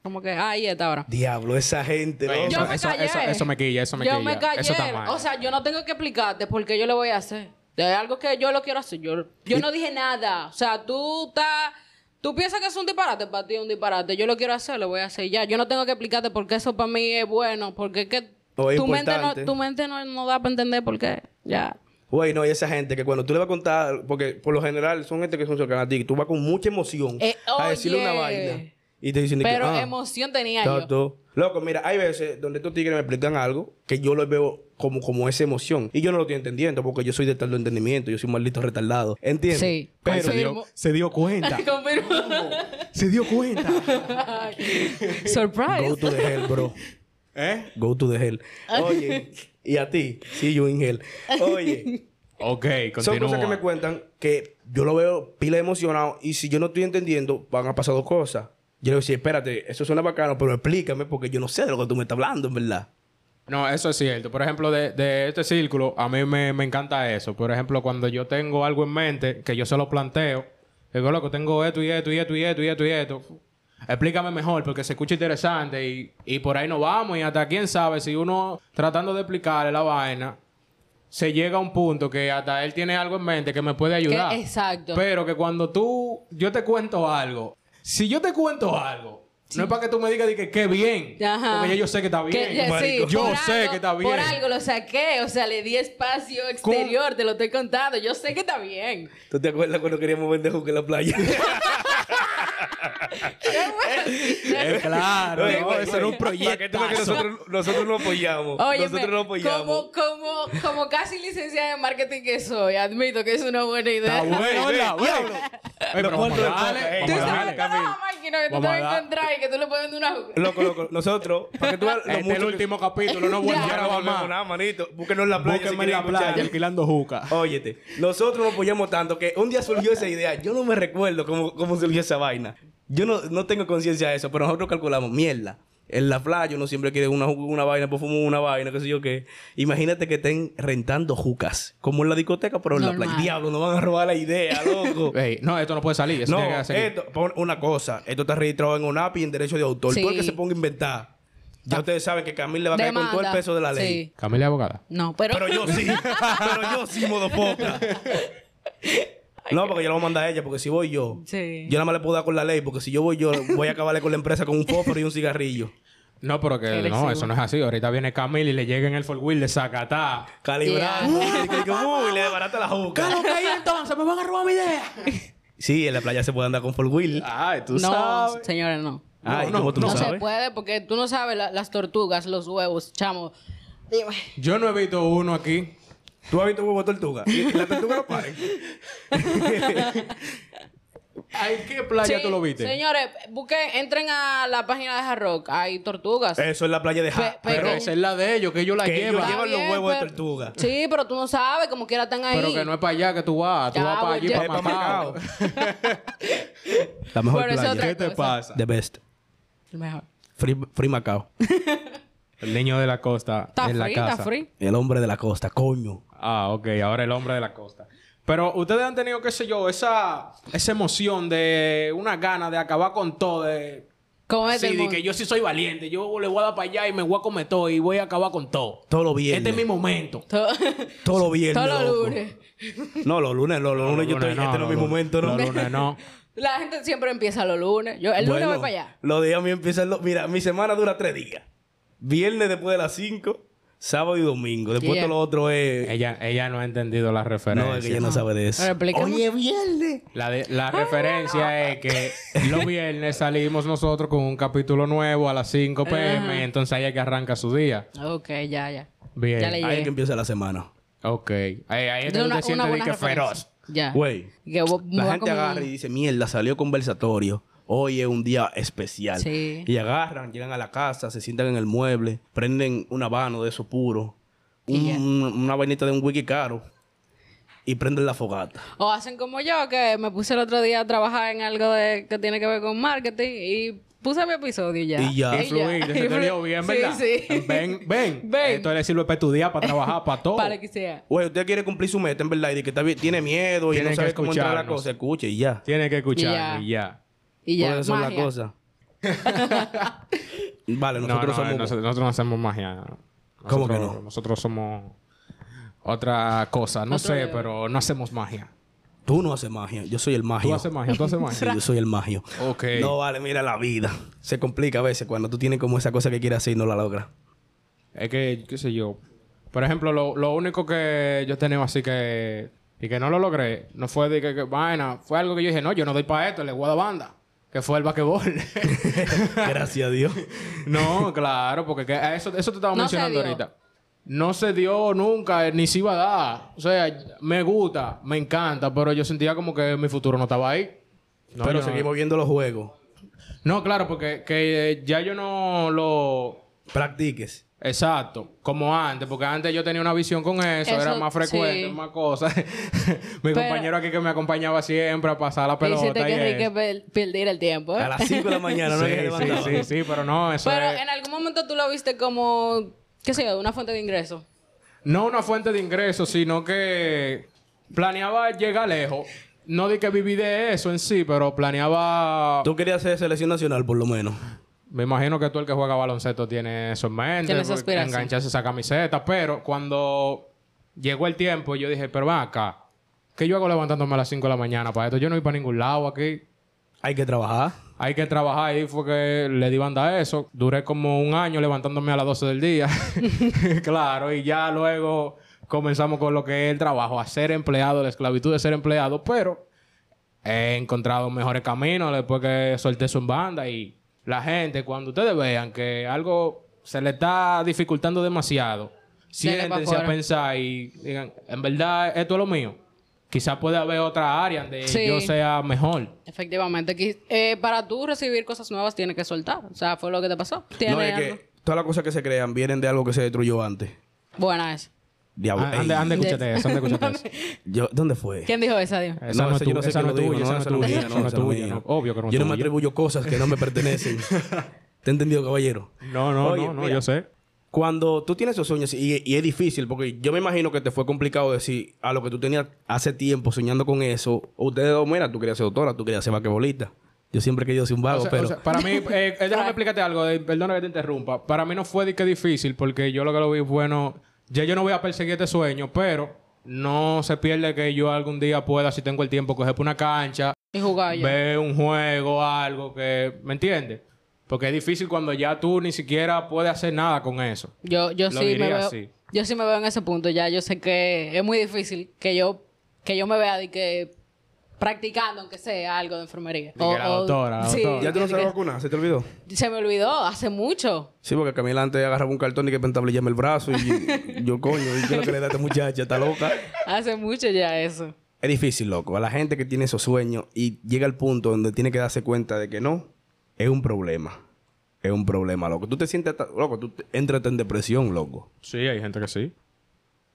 [SPEAKER 3] como que, ah, y esta hora.
[SPEAKER 4] Diablo, esa gente,
[SPEAKER 2] Oye,
[SPEAKER 4] loco.
[SPEAKER 3] Yo
[SPEAKER 2] Eso-
[SPEAKER 3] me callé.
[SPEAKER 2] eso- eso me quilla, eso me
[SPEAKER 3] yo
[SPEAKER 2] quilla.
[SPEAKER 3] me callé.
[SPEAKER 2] Eso está mal.
[SPEAKER 3] O sea, yo no tengo que explicarte por qué yo lo voy a hacer. De algo que yo lo quiero hacer. Yo, yo no dije nada. O sea, tú estás... Tú piensas que es un disparate, para ti es un disparate. Yo lo quiero hacer, lo voy a hacer ya. Yo no tengo que explicarte por qué eso para mí es bueno. Porque es que
[SPEAKER 4] O es
[SPEAKER 3] tu, mente no, tu mente no, no da para entender por qué. Ya.
[SPEAKER 4] Güey, no, y esa gente que cuando tú le vas a contar, porque por lo general son gente que son cercanas a ti, tú vas con mucha emoción
[SPEAKER 3] Eh,
[SPEAKER 4] a decirle una vaina. Y te dicen de que,
[SPEAKER 3] Pero
[SPEAKER 4] ah,
[SPEAKER 3] emoción tenía yo.
[SPEAKER 4] Loco, mira, hay veces donde estos tigres me explican algo que yo lo veo como, como esa emoción. Y yo no lo estoy entendiendo porque yo soy de tal entendimiento, yo soy un maldito retardado. ¿Entiendes?
[SPEAKER 3] Sí.
[SPEAKER 4] Pero,
[SPEAKER 2] se, dio, se dio cuenta. Se dio cuenta.
[SPEAKER 3] Surprise.
[SPEAKER 4] go to the hell, bro.
[SPEAKER 2] ¿Eh?
[SPEAKER 4] Go to the hell. Oye, y a ti, see you in hell. Oye,
[SPEAKER 2] Ok,
[SPEAKER 4] son
[SPEAKER 2] continúa.
[SPEAKER 4] cosas que me cuentan que yo lo veo pila emocionado y si yo no estoy entendiendo, van a pasar dos cosas. Yo le voy a decir, espérate, eso suena bacano, pero explícame porque yo no sé de lo que tú me estás hablando, en verdad.
[SPEAKER 2] No, eso es cierto. Por ejemplo, de, de este círculo, a mí me, me encanta eso. Por ejemplo, cuando yo tengo algo en mente, que yo se lo planteo, digo, loco, tengo esto y esto y esto y esto y esto y esto. explícame mejor porque se escucha interesante y, y por ahí nos vamos y hasta quién sabe si uno tratando de explicarle la vaina se llega a un punto que hasta él tiene algo en mente que me puede ayudar.
[SPEAKER 3] exacto.
[SPEAKER 2] Pero que cuando tú, yo te cuento algo, si yo te cuento algo, no es para que tú me digas que qué bien,
[SPEAKER 3] Ajá.
[SPEAKER 2] porque ya yo sé que está
[SPEAKER 3] Que-
[SPEAKER 2] bien.
[SPEAKER 3] ya, sí,
[SPEAKER 4] marico.
[SPEAKER 2] yo sé que está bien.
[SPEAKER 3] Por algo lo saqué, o sea, le di espacio exterior, te lo estoy contando. Yo sé que está bien.
[SPEAKER 4] ¿Tú te acuerdas cuando queríamos vender jugo en la playa?
[SPEAKER 2] Eh, claro, no,
[SPEAKER 4] oye,
[SPEAKER 2] eso era un
[SPEAKER 4] oye, ¿para qué
[SPEAKER 2] proyecto.
[SPEAKER 4] nosotros, nosotros no apoyamos?
[SPEAKER 3] Oye,
[SPEAKER 4] nosotros no apoyamos.
[SPEAKER 3] como, como, como casi licenciada en marketing que soy, admito que es una buena idea.
[SPEAKER 2] Está bueno, pero
[SPEAKER 4] Lo
[SPEAKER 2] vamos
[SPEAKER 3] Tú sabes toda la máquina que tú te
[SPEAKER 2] Vamos
[SPEAKER 3] vas
[SPEAKER 2] a
[SPEAKER 3] encontrar y que tú le puedes vender una.
[SPEAKER 4] Loco, loco. Nosotros, para que tú veas lo
[SPEAKER 2] Este es el
[SPEAKER 4] que-
[SPEAKER 2] último capítulo, no
[SPEAKER 3] Ya.
[SPEAKER 2] a
[SPEAKER 4] nada, manito. Búsquenos en la playa. si
[SPEAKER 2] Búsquenme en la playa alquilando juca.
[SPEAKER 4] Óyete, nosotros nos apoyamos tanto que un día surgió esa idea. Yo no me recuerdo cómo, cómo surgió esa vaina. Yo no, no tengo conciencia de eso, pero nosotros calculamos, mierda. En la playa uno siempre quiere una, una vaina, pues fumar una vaina, qué sé yo qué. Imagínate que estén rentando jucas, como en la discoteca, pero en la playa. Diablo, nos van a robar la idea, loco.
[SPEAKER 2] Ey, no, esto no puede salir. Eso
[SPEAKER 4] no,
[SPEAKER 2] tiene que
[SPEAKER 4] esto, pon una cosa. Esto está registrado en UNAPI y en derecho de autor.
[SPEAKER 3] Sí.
[SPEAKER 4] Todo el que se ponga a inventar. Ya ustedes saben que Camil le va a caer con todo el peso de la ley.
[SPEAKER 3] Sí.
[SPEAKER 2] Camila abogada.
[SPEAKER 3] No, pero...
[SPEAKER 4] Pero yo sí. pero yo sí, modo poca. No, porque yo lo voy a mandar a ella, porque si voy yo,
[SPEAKER 3] Sí.
[SPEAKER 4] yo nada más le puedo dar con la ley, porque si yo voy yo, voy a acabarle con la empresa con un fósforo y un cigarrillo.
[SPEAKER 2] No, pero que no, eso no es así. Ahorita viene Camila y le llega en el four wheel de Zacatá.
[SPEAKER 4] Calibrando. Y que- que, uy, le desbarata la juca.
[SPEAKER 2] ahí entonces? ¿Me van a robar mi idea?
[SPEAKER 4] Sí, en la playa se puede andar con four wheel.
[SPEAKER 2] Ay, tú
[SPEAKER 3] no,
[SPEAKER 2] sabes.
[SPEAKER 3] señores, no.
[SPEAKER 4] Ay,
[SPEAKER 2] no,
[SPEAKER 4] ¿cómo tú
[SPEAKER 3] No
[SPEAKER 4] no
[SPEAKER 3] se puede porque tú no sabes la- las tortugas, los huevos, chamo. Dime.
[SPEAKER 2] Yo no he visto uno aquí.
[SPEAKER 4] ¿Tú has visto huevo de tortuga? Y la tortuga no paren.
[SPEAKER 2] ¿En qué playa
[SPEAKER 3] Sí,
[SPEAKER 2] tú lo viste?
[SPEAKER 3] Señores, busquen, entren a la página de Hard Rock. Hay tortugas.
[SPEAKER 4] Eso es la playa de Ja.
[SPEAKER 3] Pe-
[SPEAKER 2] Pero
[SPEAKER 3] pero-
[SPEAKER 2] esa es la de ellos, que ellos la
[SPEAKER 4] Que ellos
[SPEAKER 2] llevan.
[SPEAKER 4] llevan los
[SPEAKER 3] bien,
[SPEAKER 4] huevos de
[SPEAKER 3] pero-
[SPEAKER 4] tortuga.
[SPEAKER 3] Sí, pero tú no sabes, como quiera están ahí.
[SPEAKER 2] Pero que no es para allá que tú vas. Tú
[SPEAKER 3] Ya,
[SPEAKER 2] vas para
[SPEAKER 3] voy,
[SPEAKER 2] allí,
[SPEAKER 3] ya.
[SPEAKER 2] para
[SPEAKER 4] Es pa'
[SPEAKER 2] Macao.
[SPEAKER 4] La mejor
[SPEAKER 3] Bueno, esa es
[SPEAKER 4] playa.
[SPEAKER 3] otra
[SPEAKER 2] ¿Qué te
[SPEAKER 3] cosa.
[SPEAKER 2] pasa?
[SPEAKER 4] The best.
[SPEAKER 3] Mejor.
[SPEAKER 4] Free, free Macao.
[SPEAKER 2] El niño de la costa
[SPEAKER 3] Está
[SPEAKER 2] en la
[SPEAKER 3] free,
[SPEAKER 2] casa.
[SPEAKER 3] está free.
[SPEAKER 4] El hombre de la costa, coño.
[SPEAKER 2] Ah, ok. Ahora el hombre de la costa. Pero ustedes han tenido, qué sé yo, esa, esa emoción de una gana de acabar con todo. De,
[SPEAKER 3] Como es
[SPEAKER 2] así,
[SPEAKER 3] del
[SPEAKER 2] de que yo sí soy valiente. Yo le voy a dar para allá y me voy a comer todo y voy a acabar con todo.
[SPEAKER 4] Todos los viernes.
[SPEAKER 2] Este es mi momento.
[SPEAKER 3] Todo-
[SPEAKER 4] Todos los viernes.
[SPEAKER 3] Todos los lunes.
[SPEAKER 4] No, los lunes, los, los lunes yo estoy.
[SPEAKER 2] lunes
[SPEAKER 4] este no es mi momento, ¿no?
[SPEAKER 2] Los lunes no.
[SPEAKER 3] La gente siempre empieza los lunes. Yo el lunes
[SPEAKER 4] Bueno,
[SPEAKER 3] voy para allá.
[SPEAKER 4] Los días míos empiezan. los- Mira, mi semana dura tres días: viernes después de las cinco, sábado y domingo. Después
[SPEAKER 3] Yeah.
[SPEAKER 4] todo lo otro es.
[SPEAKER 2] Ella, ella no ha entendido la referencia.
[SPEAKER 4] No, es que ella no sabe de eso. Oye, viernes.
[SPEAKER 2] La, de- la referencia es que los viernes salimos nosotros con un capítulo nuevo a las 5 pm. Entonces ahí es que arranca su día.
[SPEAKER 3] Ok, ya, ya.
[SPEAKER 2] Bien.
[SPEAKER 3] Ya le
[SPEAKER 4] Ahí es
[SPEAKER 3] llegué.
[SPEAKER 4] que empieza la semana.
[SPEAKER 2] Ok. Ahí, ahí es que
[SPEAKER 3] De
[SPEAKER 2] tú
[SPEAKER 3] una-
[SPEAKER 2] te sientes que feroz.
[SPEAKER 3] Ya.
[SPEAKER 4] Güey. La gente agarra y dice, mierda, salió conversatorio. Hoy es un día especial.
[SPEAKER 3] Sí.
[SPEAKER 4] Y agarran, llegan a la casa, se sientan en el mueble, prenden un habano de eso puro, una vainita de un wiki caro y prenden la fogata.
[SPEAKER 3] O hacen como yo, que me puse el otro día a trabajar en algo de, que tiene que ver con marketing y puse mi episodio ya.
[SPEAKER 4] Y ya.
[SPEAKER 2] Y fluir, se te dio bien, ¿verdad?
[SPEAKER 3] Sí, sí.
[SPEAKER 2] Ven, ven.
[SPEAKER 3] Ven.
[SPEAKER 2] Esto le sirve para estudiar, para trabajar, para todo.
[SPEAKER 3] Para que sea.
[SPEAKER 4] Güey, usted quiere cumplir su meta, en verdad, y de que está bien- tiene miedo y
[SPEAKER 2] Tiene
[SPEAKER 4] no sabe cómo entrar a la cosa, escuche y ya.
[SPEAKER 2] Tiene que escuchar
[SPEAKER 3] Y ya.
[SPEAKER 2] y ya.
[SPEAKER 3] Y ya.
[SPEAKER 4] Porque eso es la
[SPEAKER 3] magia.
[SPEAKER 4] cosa. vale,
[SPEAKER 2] No,
[SPEAKER 4] nosotros
[SPEAKER 2] no,
[SPEAKER 4] somos...
[SPEAKER 2] nosotros, nosotros no hacemos magia.
[SPEAKER 4] ¿Cómo que no?
[SPEAKER 2] Nosotros somos otra cosa. No
[SPEAKER 3] Otro
[SPEAKER 2] sé, pero no hacemos magia.
[SPEAKER 4] Tú no haces magia, yo soy el magio.
[SPEAKER 2] Tú haces magia, tú haces
[SPEAKER 4] Sí,
[SPEAKER 2] magia.
[SPEAKER 4] yo soy el magio.
[SPEAKER 2] Ok.
[SPEAKER 4] No, vale, mira la vida. Se complica a veces cuando tú tienes como esa cosa que quieres hacer y no la logras.
[SPEAKER 2] Es que, qué sé yo. Por ejemplo, lo, lo único que yo he tenido así que... Y que no lo logré. No fue de que, que vaina. Fue algo que yo dije, no, yo no doy para esto. Le voy a dar banda. Que fue el basquetbol.
[SPEAKER 4] Gracias a Dios.
[SPEAKER 2] no, claro. Porque que eso, eso te estaba
[SPEAKER 3] No se
[SPEAKER 2] mencionando
[SPEAKER 3] dio.
[SPEAKER 2] ahorita. No se dio nunca, ni se iba a dar. O sea, me gusta, me encanta. Pero yo sentía como que mi futuro no estaba ahí. No,
[SPEAKER 4] Pero seguimos viendo los juegos.
[SPEAKER 2] No, claro, porque que, eh, ya yo no lo...
[SPEAKER 4] Practiques.
[SPEAKER 2] Exacto, como antes, porque antes yo tenía una visión con eso,
[SPEAKER 3] Eso,
[SPEAKER 2] era más frecuente,
[SPEAKER 3] sí.
[SPEAKER 2] más cosas. Mi
[SPEAKER 3] Pero-
[SPEAKER 2] compañero aquí que me acompañaba siempre a pasar la pelota.
[SPEAKER 3] Hiciste que Enrique
[SPEAKER 2] eso.
[SPEAKER 3] per- perdiera el tiempo. ¿eh?
[SPEAKER 4] A las 5 de la mañana no
[SPEAKER 2] sí,
[SPEAKER 4] que
[SPEAKER 2] sí, sí, sí, pero no, eso
[SPEAKER 3] Pero
[SPEAKER 2] es...
[SPEAKER 3] en algún momento tú lo viste como, qué sé yo, una fuente de ingreso.
[SPEAKER 2] No una fuente de ingresos, sino que planeaba llegar lejos no di que viví de eso en sí, pero planeaba...
[SPEAKER 4] Tú querías ser selección nacional, por lo menos.
[SPEAKER 2] Me imagino que tú el que juega baloncesto tiene eso en mente.
[SPEAKER 3] Tiene esa.
[SPEAKER 2] Engancharse esa camiseta. Pero cuando llegó el tiempo, yo dije, pero ven acá. ¿Qué yo hago levantándome a las 5 de la mañana para esto? Yo no voy para ningún lado aquí.
[SPEAKER 4] Hay que trabajar.
[SPEAKER 2] Hay que trabajar. Y fue que le di banda a eso. Duré como un año levantándome a las 12 del día. claro. Y ya luego comenzamos con lo que es el trabajo. A ser empleado, la esclavitud de ser empleado. Pero he encontrado mejores caminos después que solté en banda. Y la gente, cuando ustedes vean que algo se le está dificultando demasiado, siéntense a pensar y digan, en verdad, esto es lo mío. Quizás puede haber otra área donde
[SPEAKER 3] Sí.
[SPEAKER 2] yo sea mejor.
[SPEAKER 3] Efectivamente. Eh, para tú recibir cosas nuevas tienes que soltar. O sea, fue lo que te pasó.
[SPEAKER 4] No, es
[SPEAKER 3] algo.
[SPEAKER 4] que todas las cosas que se crean vienen de algo que se destruyó antes.
[SPEAKER 3] Buena esa.
[SPEAKER 4] Diablo.
[SPEAKER 2] Ah, Ande, ande, escúchate eso, ande, escúchate eso.
[SPEAKER 4] yo- ¿Dónde fue?
[SPEAKER 3] ¿Quién dijo esa, Dios?
[SPEAKER 2] Esa
[SPEAKER 4] no,
[SPEAKER 2] es
[SPEAKER 4] yo no sé
[SPEAKER 2] esa no tuya,
[SPEAKER 4] no,
[SPEAKER 2] esa no es tuya, no es
[SPEAKER 4] esa no
[SPEAKER 2] tuya.
[SPEAKER 4] mía.
[SPEAKER 2] no. Obvio que no es
[SPEAKER 4] Yo no me
[SPEAKER 2] tuya.
[SPEAKER 4] atribuyo cosas que no me pertenecen. ¿Te he entendido, caballero?
[SPEAKER 2] No, no,
[SPEAKER 4] Oye,
[SPEAKER 2] no, no,
[SPEAKER 4] mira,
[SPEAKER 2] yo sé.
[SPEAKER 4] Cuando tú tienes esos sueños, y, y es difícil, porque yo me imagino que te fue complicado decir a lo que tú tenías hace tiempo soñando con eso, ustedes dos, mira, tú querías ser doctora, tú querías ser vaquebolista. Yo siempre he querido ser un vago,
[SPEAKER 2] O sea,
[SPEAKER 4] pero...
[SPEAKER 2] o sea, para mí, eh, déjame explicarte algo, eh, perdona que te interrumpa. Para mí no fue que difícil, porque yo lo que lo vi bueno, ya yo no voy a perseguir este sueño, pero no se pierde que yo algún día pueda, si tengo el tiempo, coger por una cancha,
[SPEAKER 3] Y jugar ya.
[SPEAKER 2] ver un juego, algo que, ¿me entiendes? Porque es difícil cuando ya tú ni siquiera puedes hacer nada con eso.
[SPEAKER 3] Yo, yo
[SPEAKER 2] Lo
[SPEAKER 3] sí me veo.
[SPEAKER 2] así.
[SPEAKER 3] Yo sí me veo en ese punto ya. Yo sé que es muy difícil que yo, que yo me vea de que practicando, aunque sea algo de enfermería.
[SPEAKER 2] La doctora, la
[SPEAKER 3] sí,
[SPEAKER 2] doctora.
[SPEAKER 4] ¿Ya tú no sabes vacunar? ¿Se te olvidó?
[SPEAKER 3] Se me olvidó hace mucho.
[SPEAKER 4] Sí, porque Camila antes agarraba un cartón y que pentablillarme el brazo y yo, coño, ¿y qué es lo que le da a esta muchacha? Está loca.
[SPEAKER 3] Hace mucho ya eso.
[SPEAKER 4] Es difícil, loco. A la gente que tiene esos sueños y llega al punto donde tiene que darse cuenta de que no, es un problema. Es un problema, loco. Tú te sientes, loco, tú entras en depresión, loco.
[SPEAKER 2] Sí, hay gente que sí.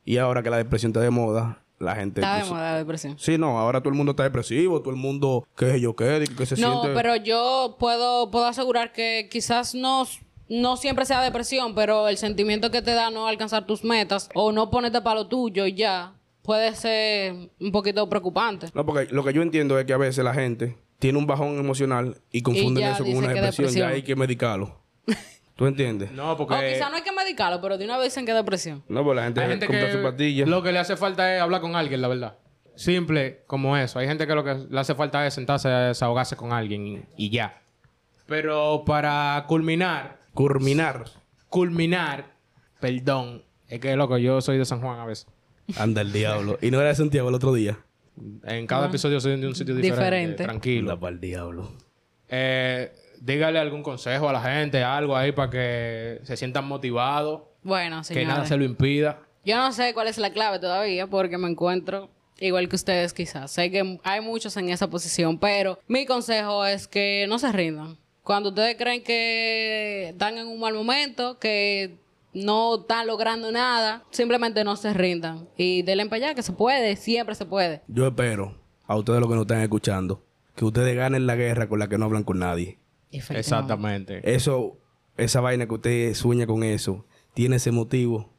[SPEAKER 4] Y ahora que la depresión está de moda, la gente...
[SPEAKER 3] Está de moda la depresión.
[SPEAKER 4] Sí, no, ahora todo el mundo está depresivo, todo el mundo, qué sé yo qué, que se
[SPEAKER 3] No,
[SPEAKER 4] siente...
[SPEAKER 3] pero yo puedo, puedo asegurar que quizás no, no siempre sea depresión, pero el sentimiento que te da no alcanzar tus metas o no ponerte para lo tuyo y ya puede ser un poquito preocupante.
[SPEAKER 4] No, porque lo que yo entiendo es que a veces la gente tiene un bajón emocional y confunden eso con una depresión.
[SPEAKER 3] depresión.
[SPEAKER 4] Ya hay que medicarlo. ¿Tú entiendes?
[SPEAKER 2] No, porque...
[SPEAKER 3] O quizás no hay que medicarlo, pero de una vez dicen que es depresión.
[SPEAKER 4] No, pues la gente,
[SPEAKER 2] Hay gente
[SPEAKER 4] compra
[SPEAKER 2] que
[SPEAKER 4] su pastilla.
[SPEAKER 2] lo que le hace falta es hablar con alguien, la verdad. Simple como eso. Hay gente que lo que le hace falta es sentarse a desahogarse con alguien y, y ya. Pero para culminar,
[SPEAKER 4] Culminar.
[SPEAKER 2] culminar, perdón, es que loco, yo soy de San Juan a veces.
[SPEAKER 4] Anda el diablo. Y no era de Santiago el otro día.
[SPEAKER 2] En cada episodio soy de un sitio diferente.
[SPEAKER 3] Diferente.
[SPEAKER 2] Tranquilo.
[SPEAKER 4] Anda para el diablo.
[SPEAKER 2] Eh, dígale algún consejo a la gente, algo ahí para que se sientan motivados,
[SPEAKER 3] Bueno,
[SPEAKER 2] que nada
[SPEAKER 3] señores.
[SPEAKER 2] se lo impida.
[SPEAKER 3] Yo no sé cuál es la clave todavía porque me encuentro igual que ustedes quizás. Sé que hay muchos en esa posición, pero mi consejo es que no se rindan. Cuando ustedes creen que están en un mal momento, que no están logrando nada, simplemente no se rindan. Y denle para allá, que se puede, siempre se puede.
[SPEAKER 4] Yo espero a ustedes los que nos están escuchando que ustedes ganen la guerra con la que no hablan con nadie.
[SPEAKER 2] Exactamente.
[SPEAKER 4] Eso, esa vaina que usted sueña con eso, tiene ese motivo,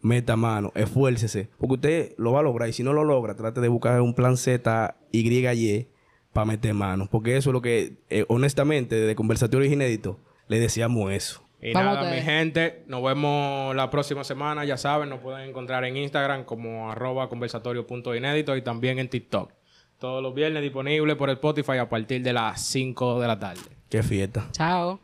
[SPEAKER 4] meta mano, esfuércese. Porque usted lo va a lograr y si no lo logra, trate de buscar un plan Z, Y, Y para meter mano. Porque eso es lo que, eh, honestamente, desde Conversatorios Inéditos, le deseamos eso.
[SPEAKER 2] Y
[SPEAKER 3] Vamos
[SPEAKER 2] nada, mi gente, nos vemos la próxima semana. Ya saben, nos pueden encontrar en Instagram como arroba conversatorio.inédito y también en TikTok. Todos los viernes disponible por Spotify a partir de las 5 de la tarde.
[SPEAKER 4] Qué fiesta.
[SPEAKER 3] Chao.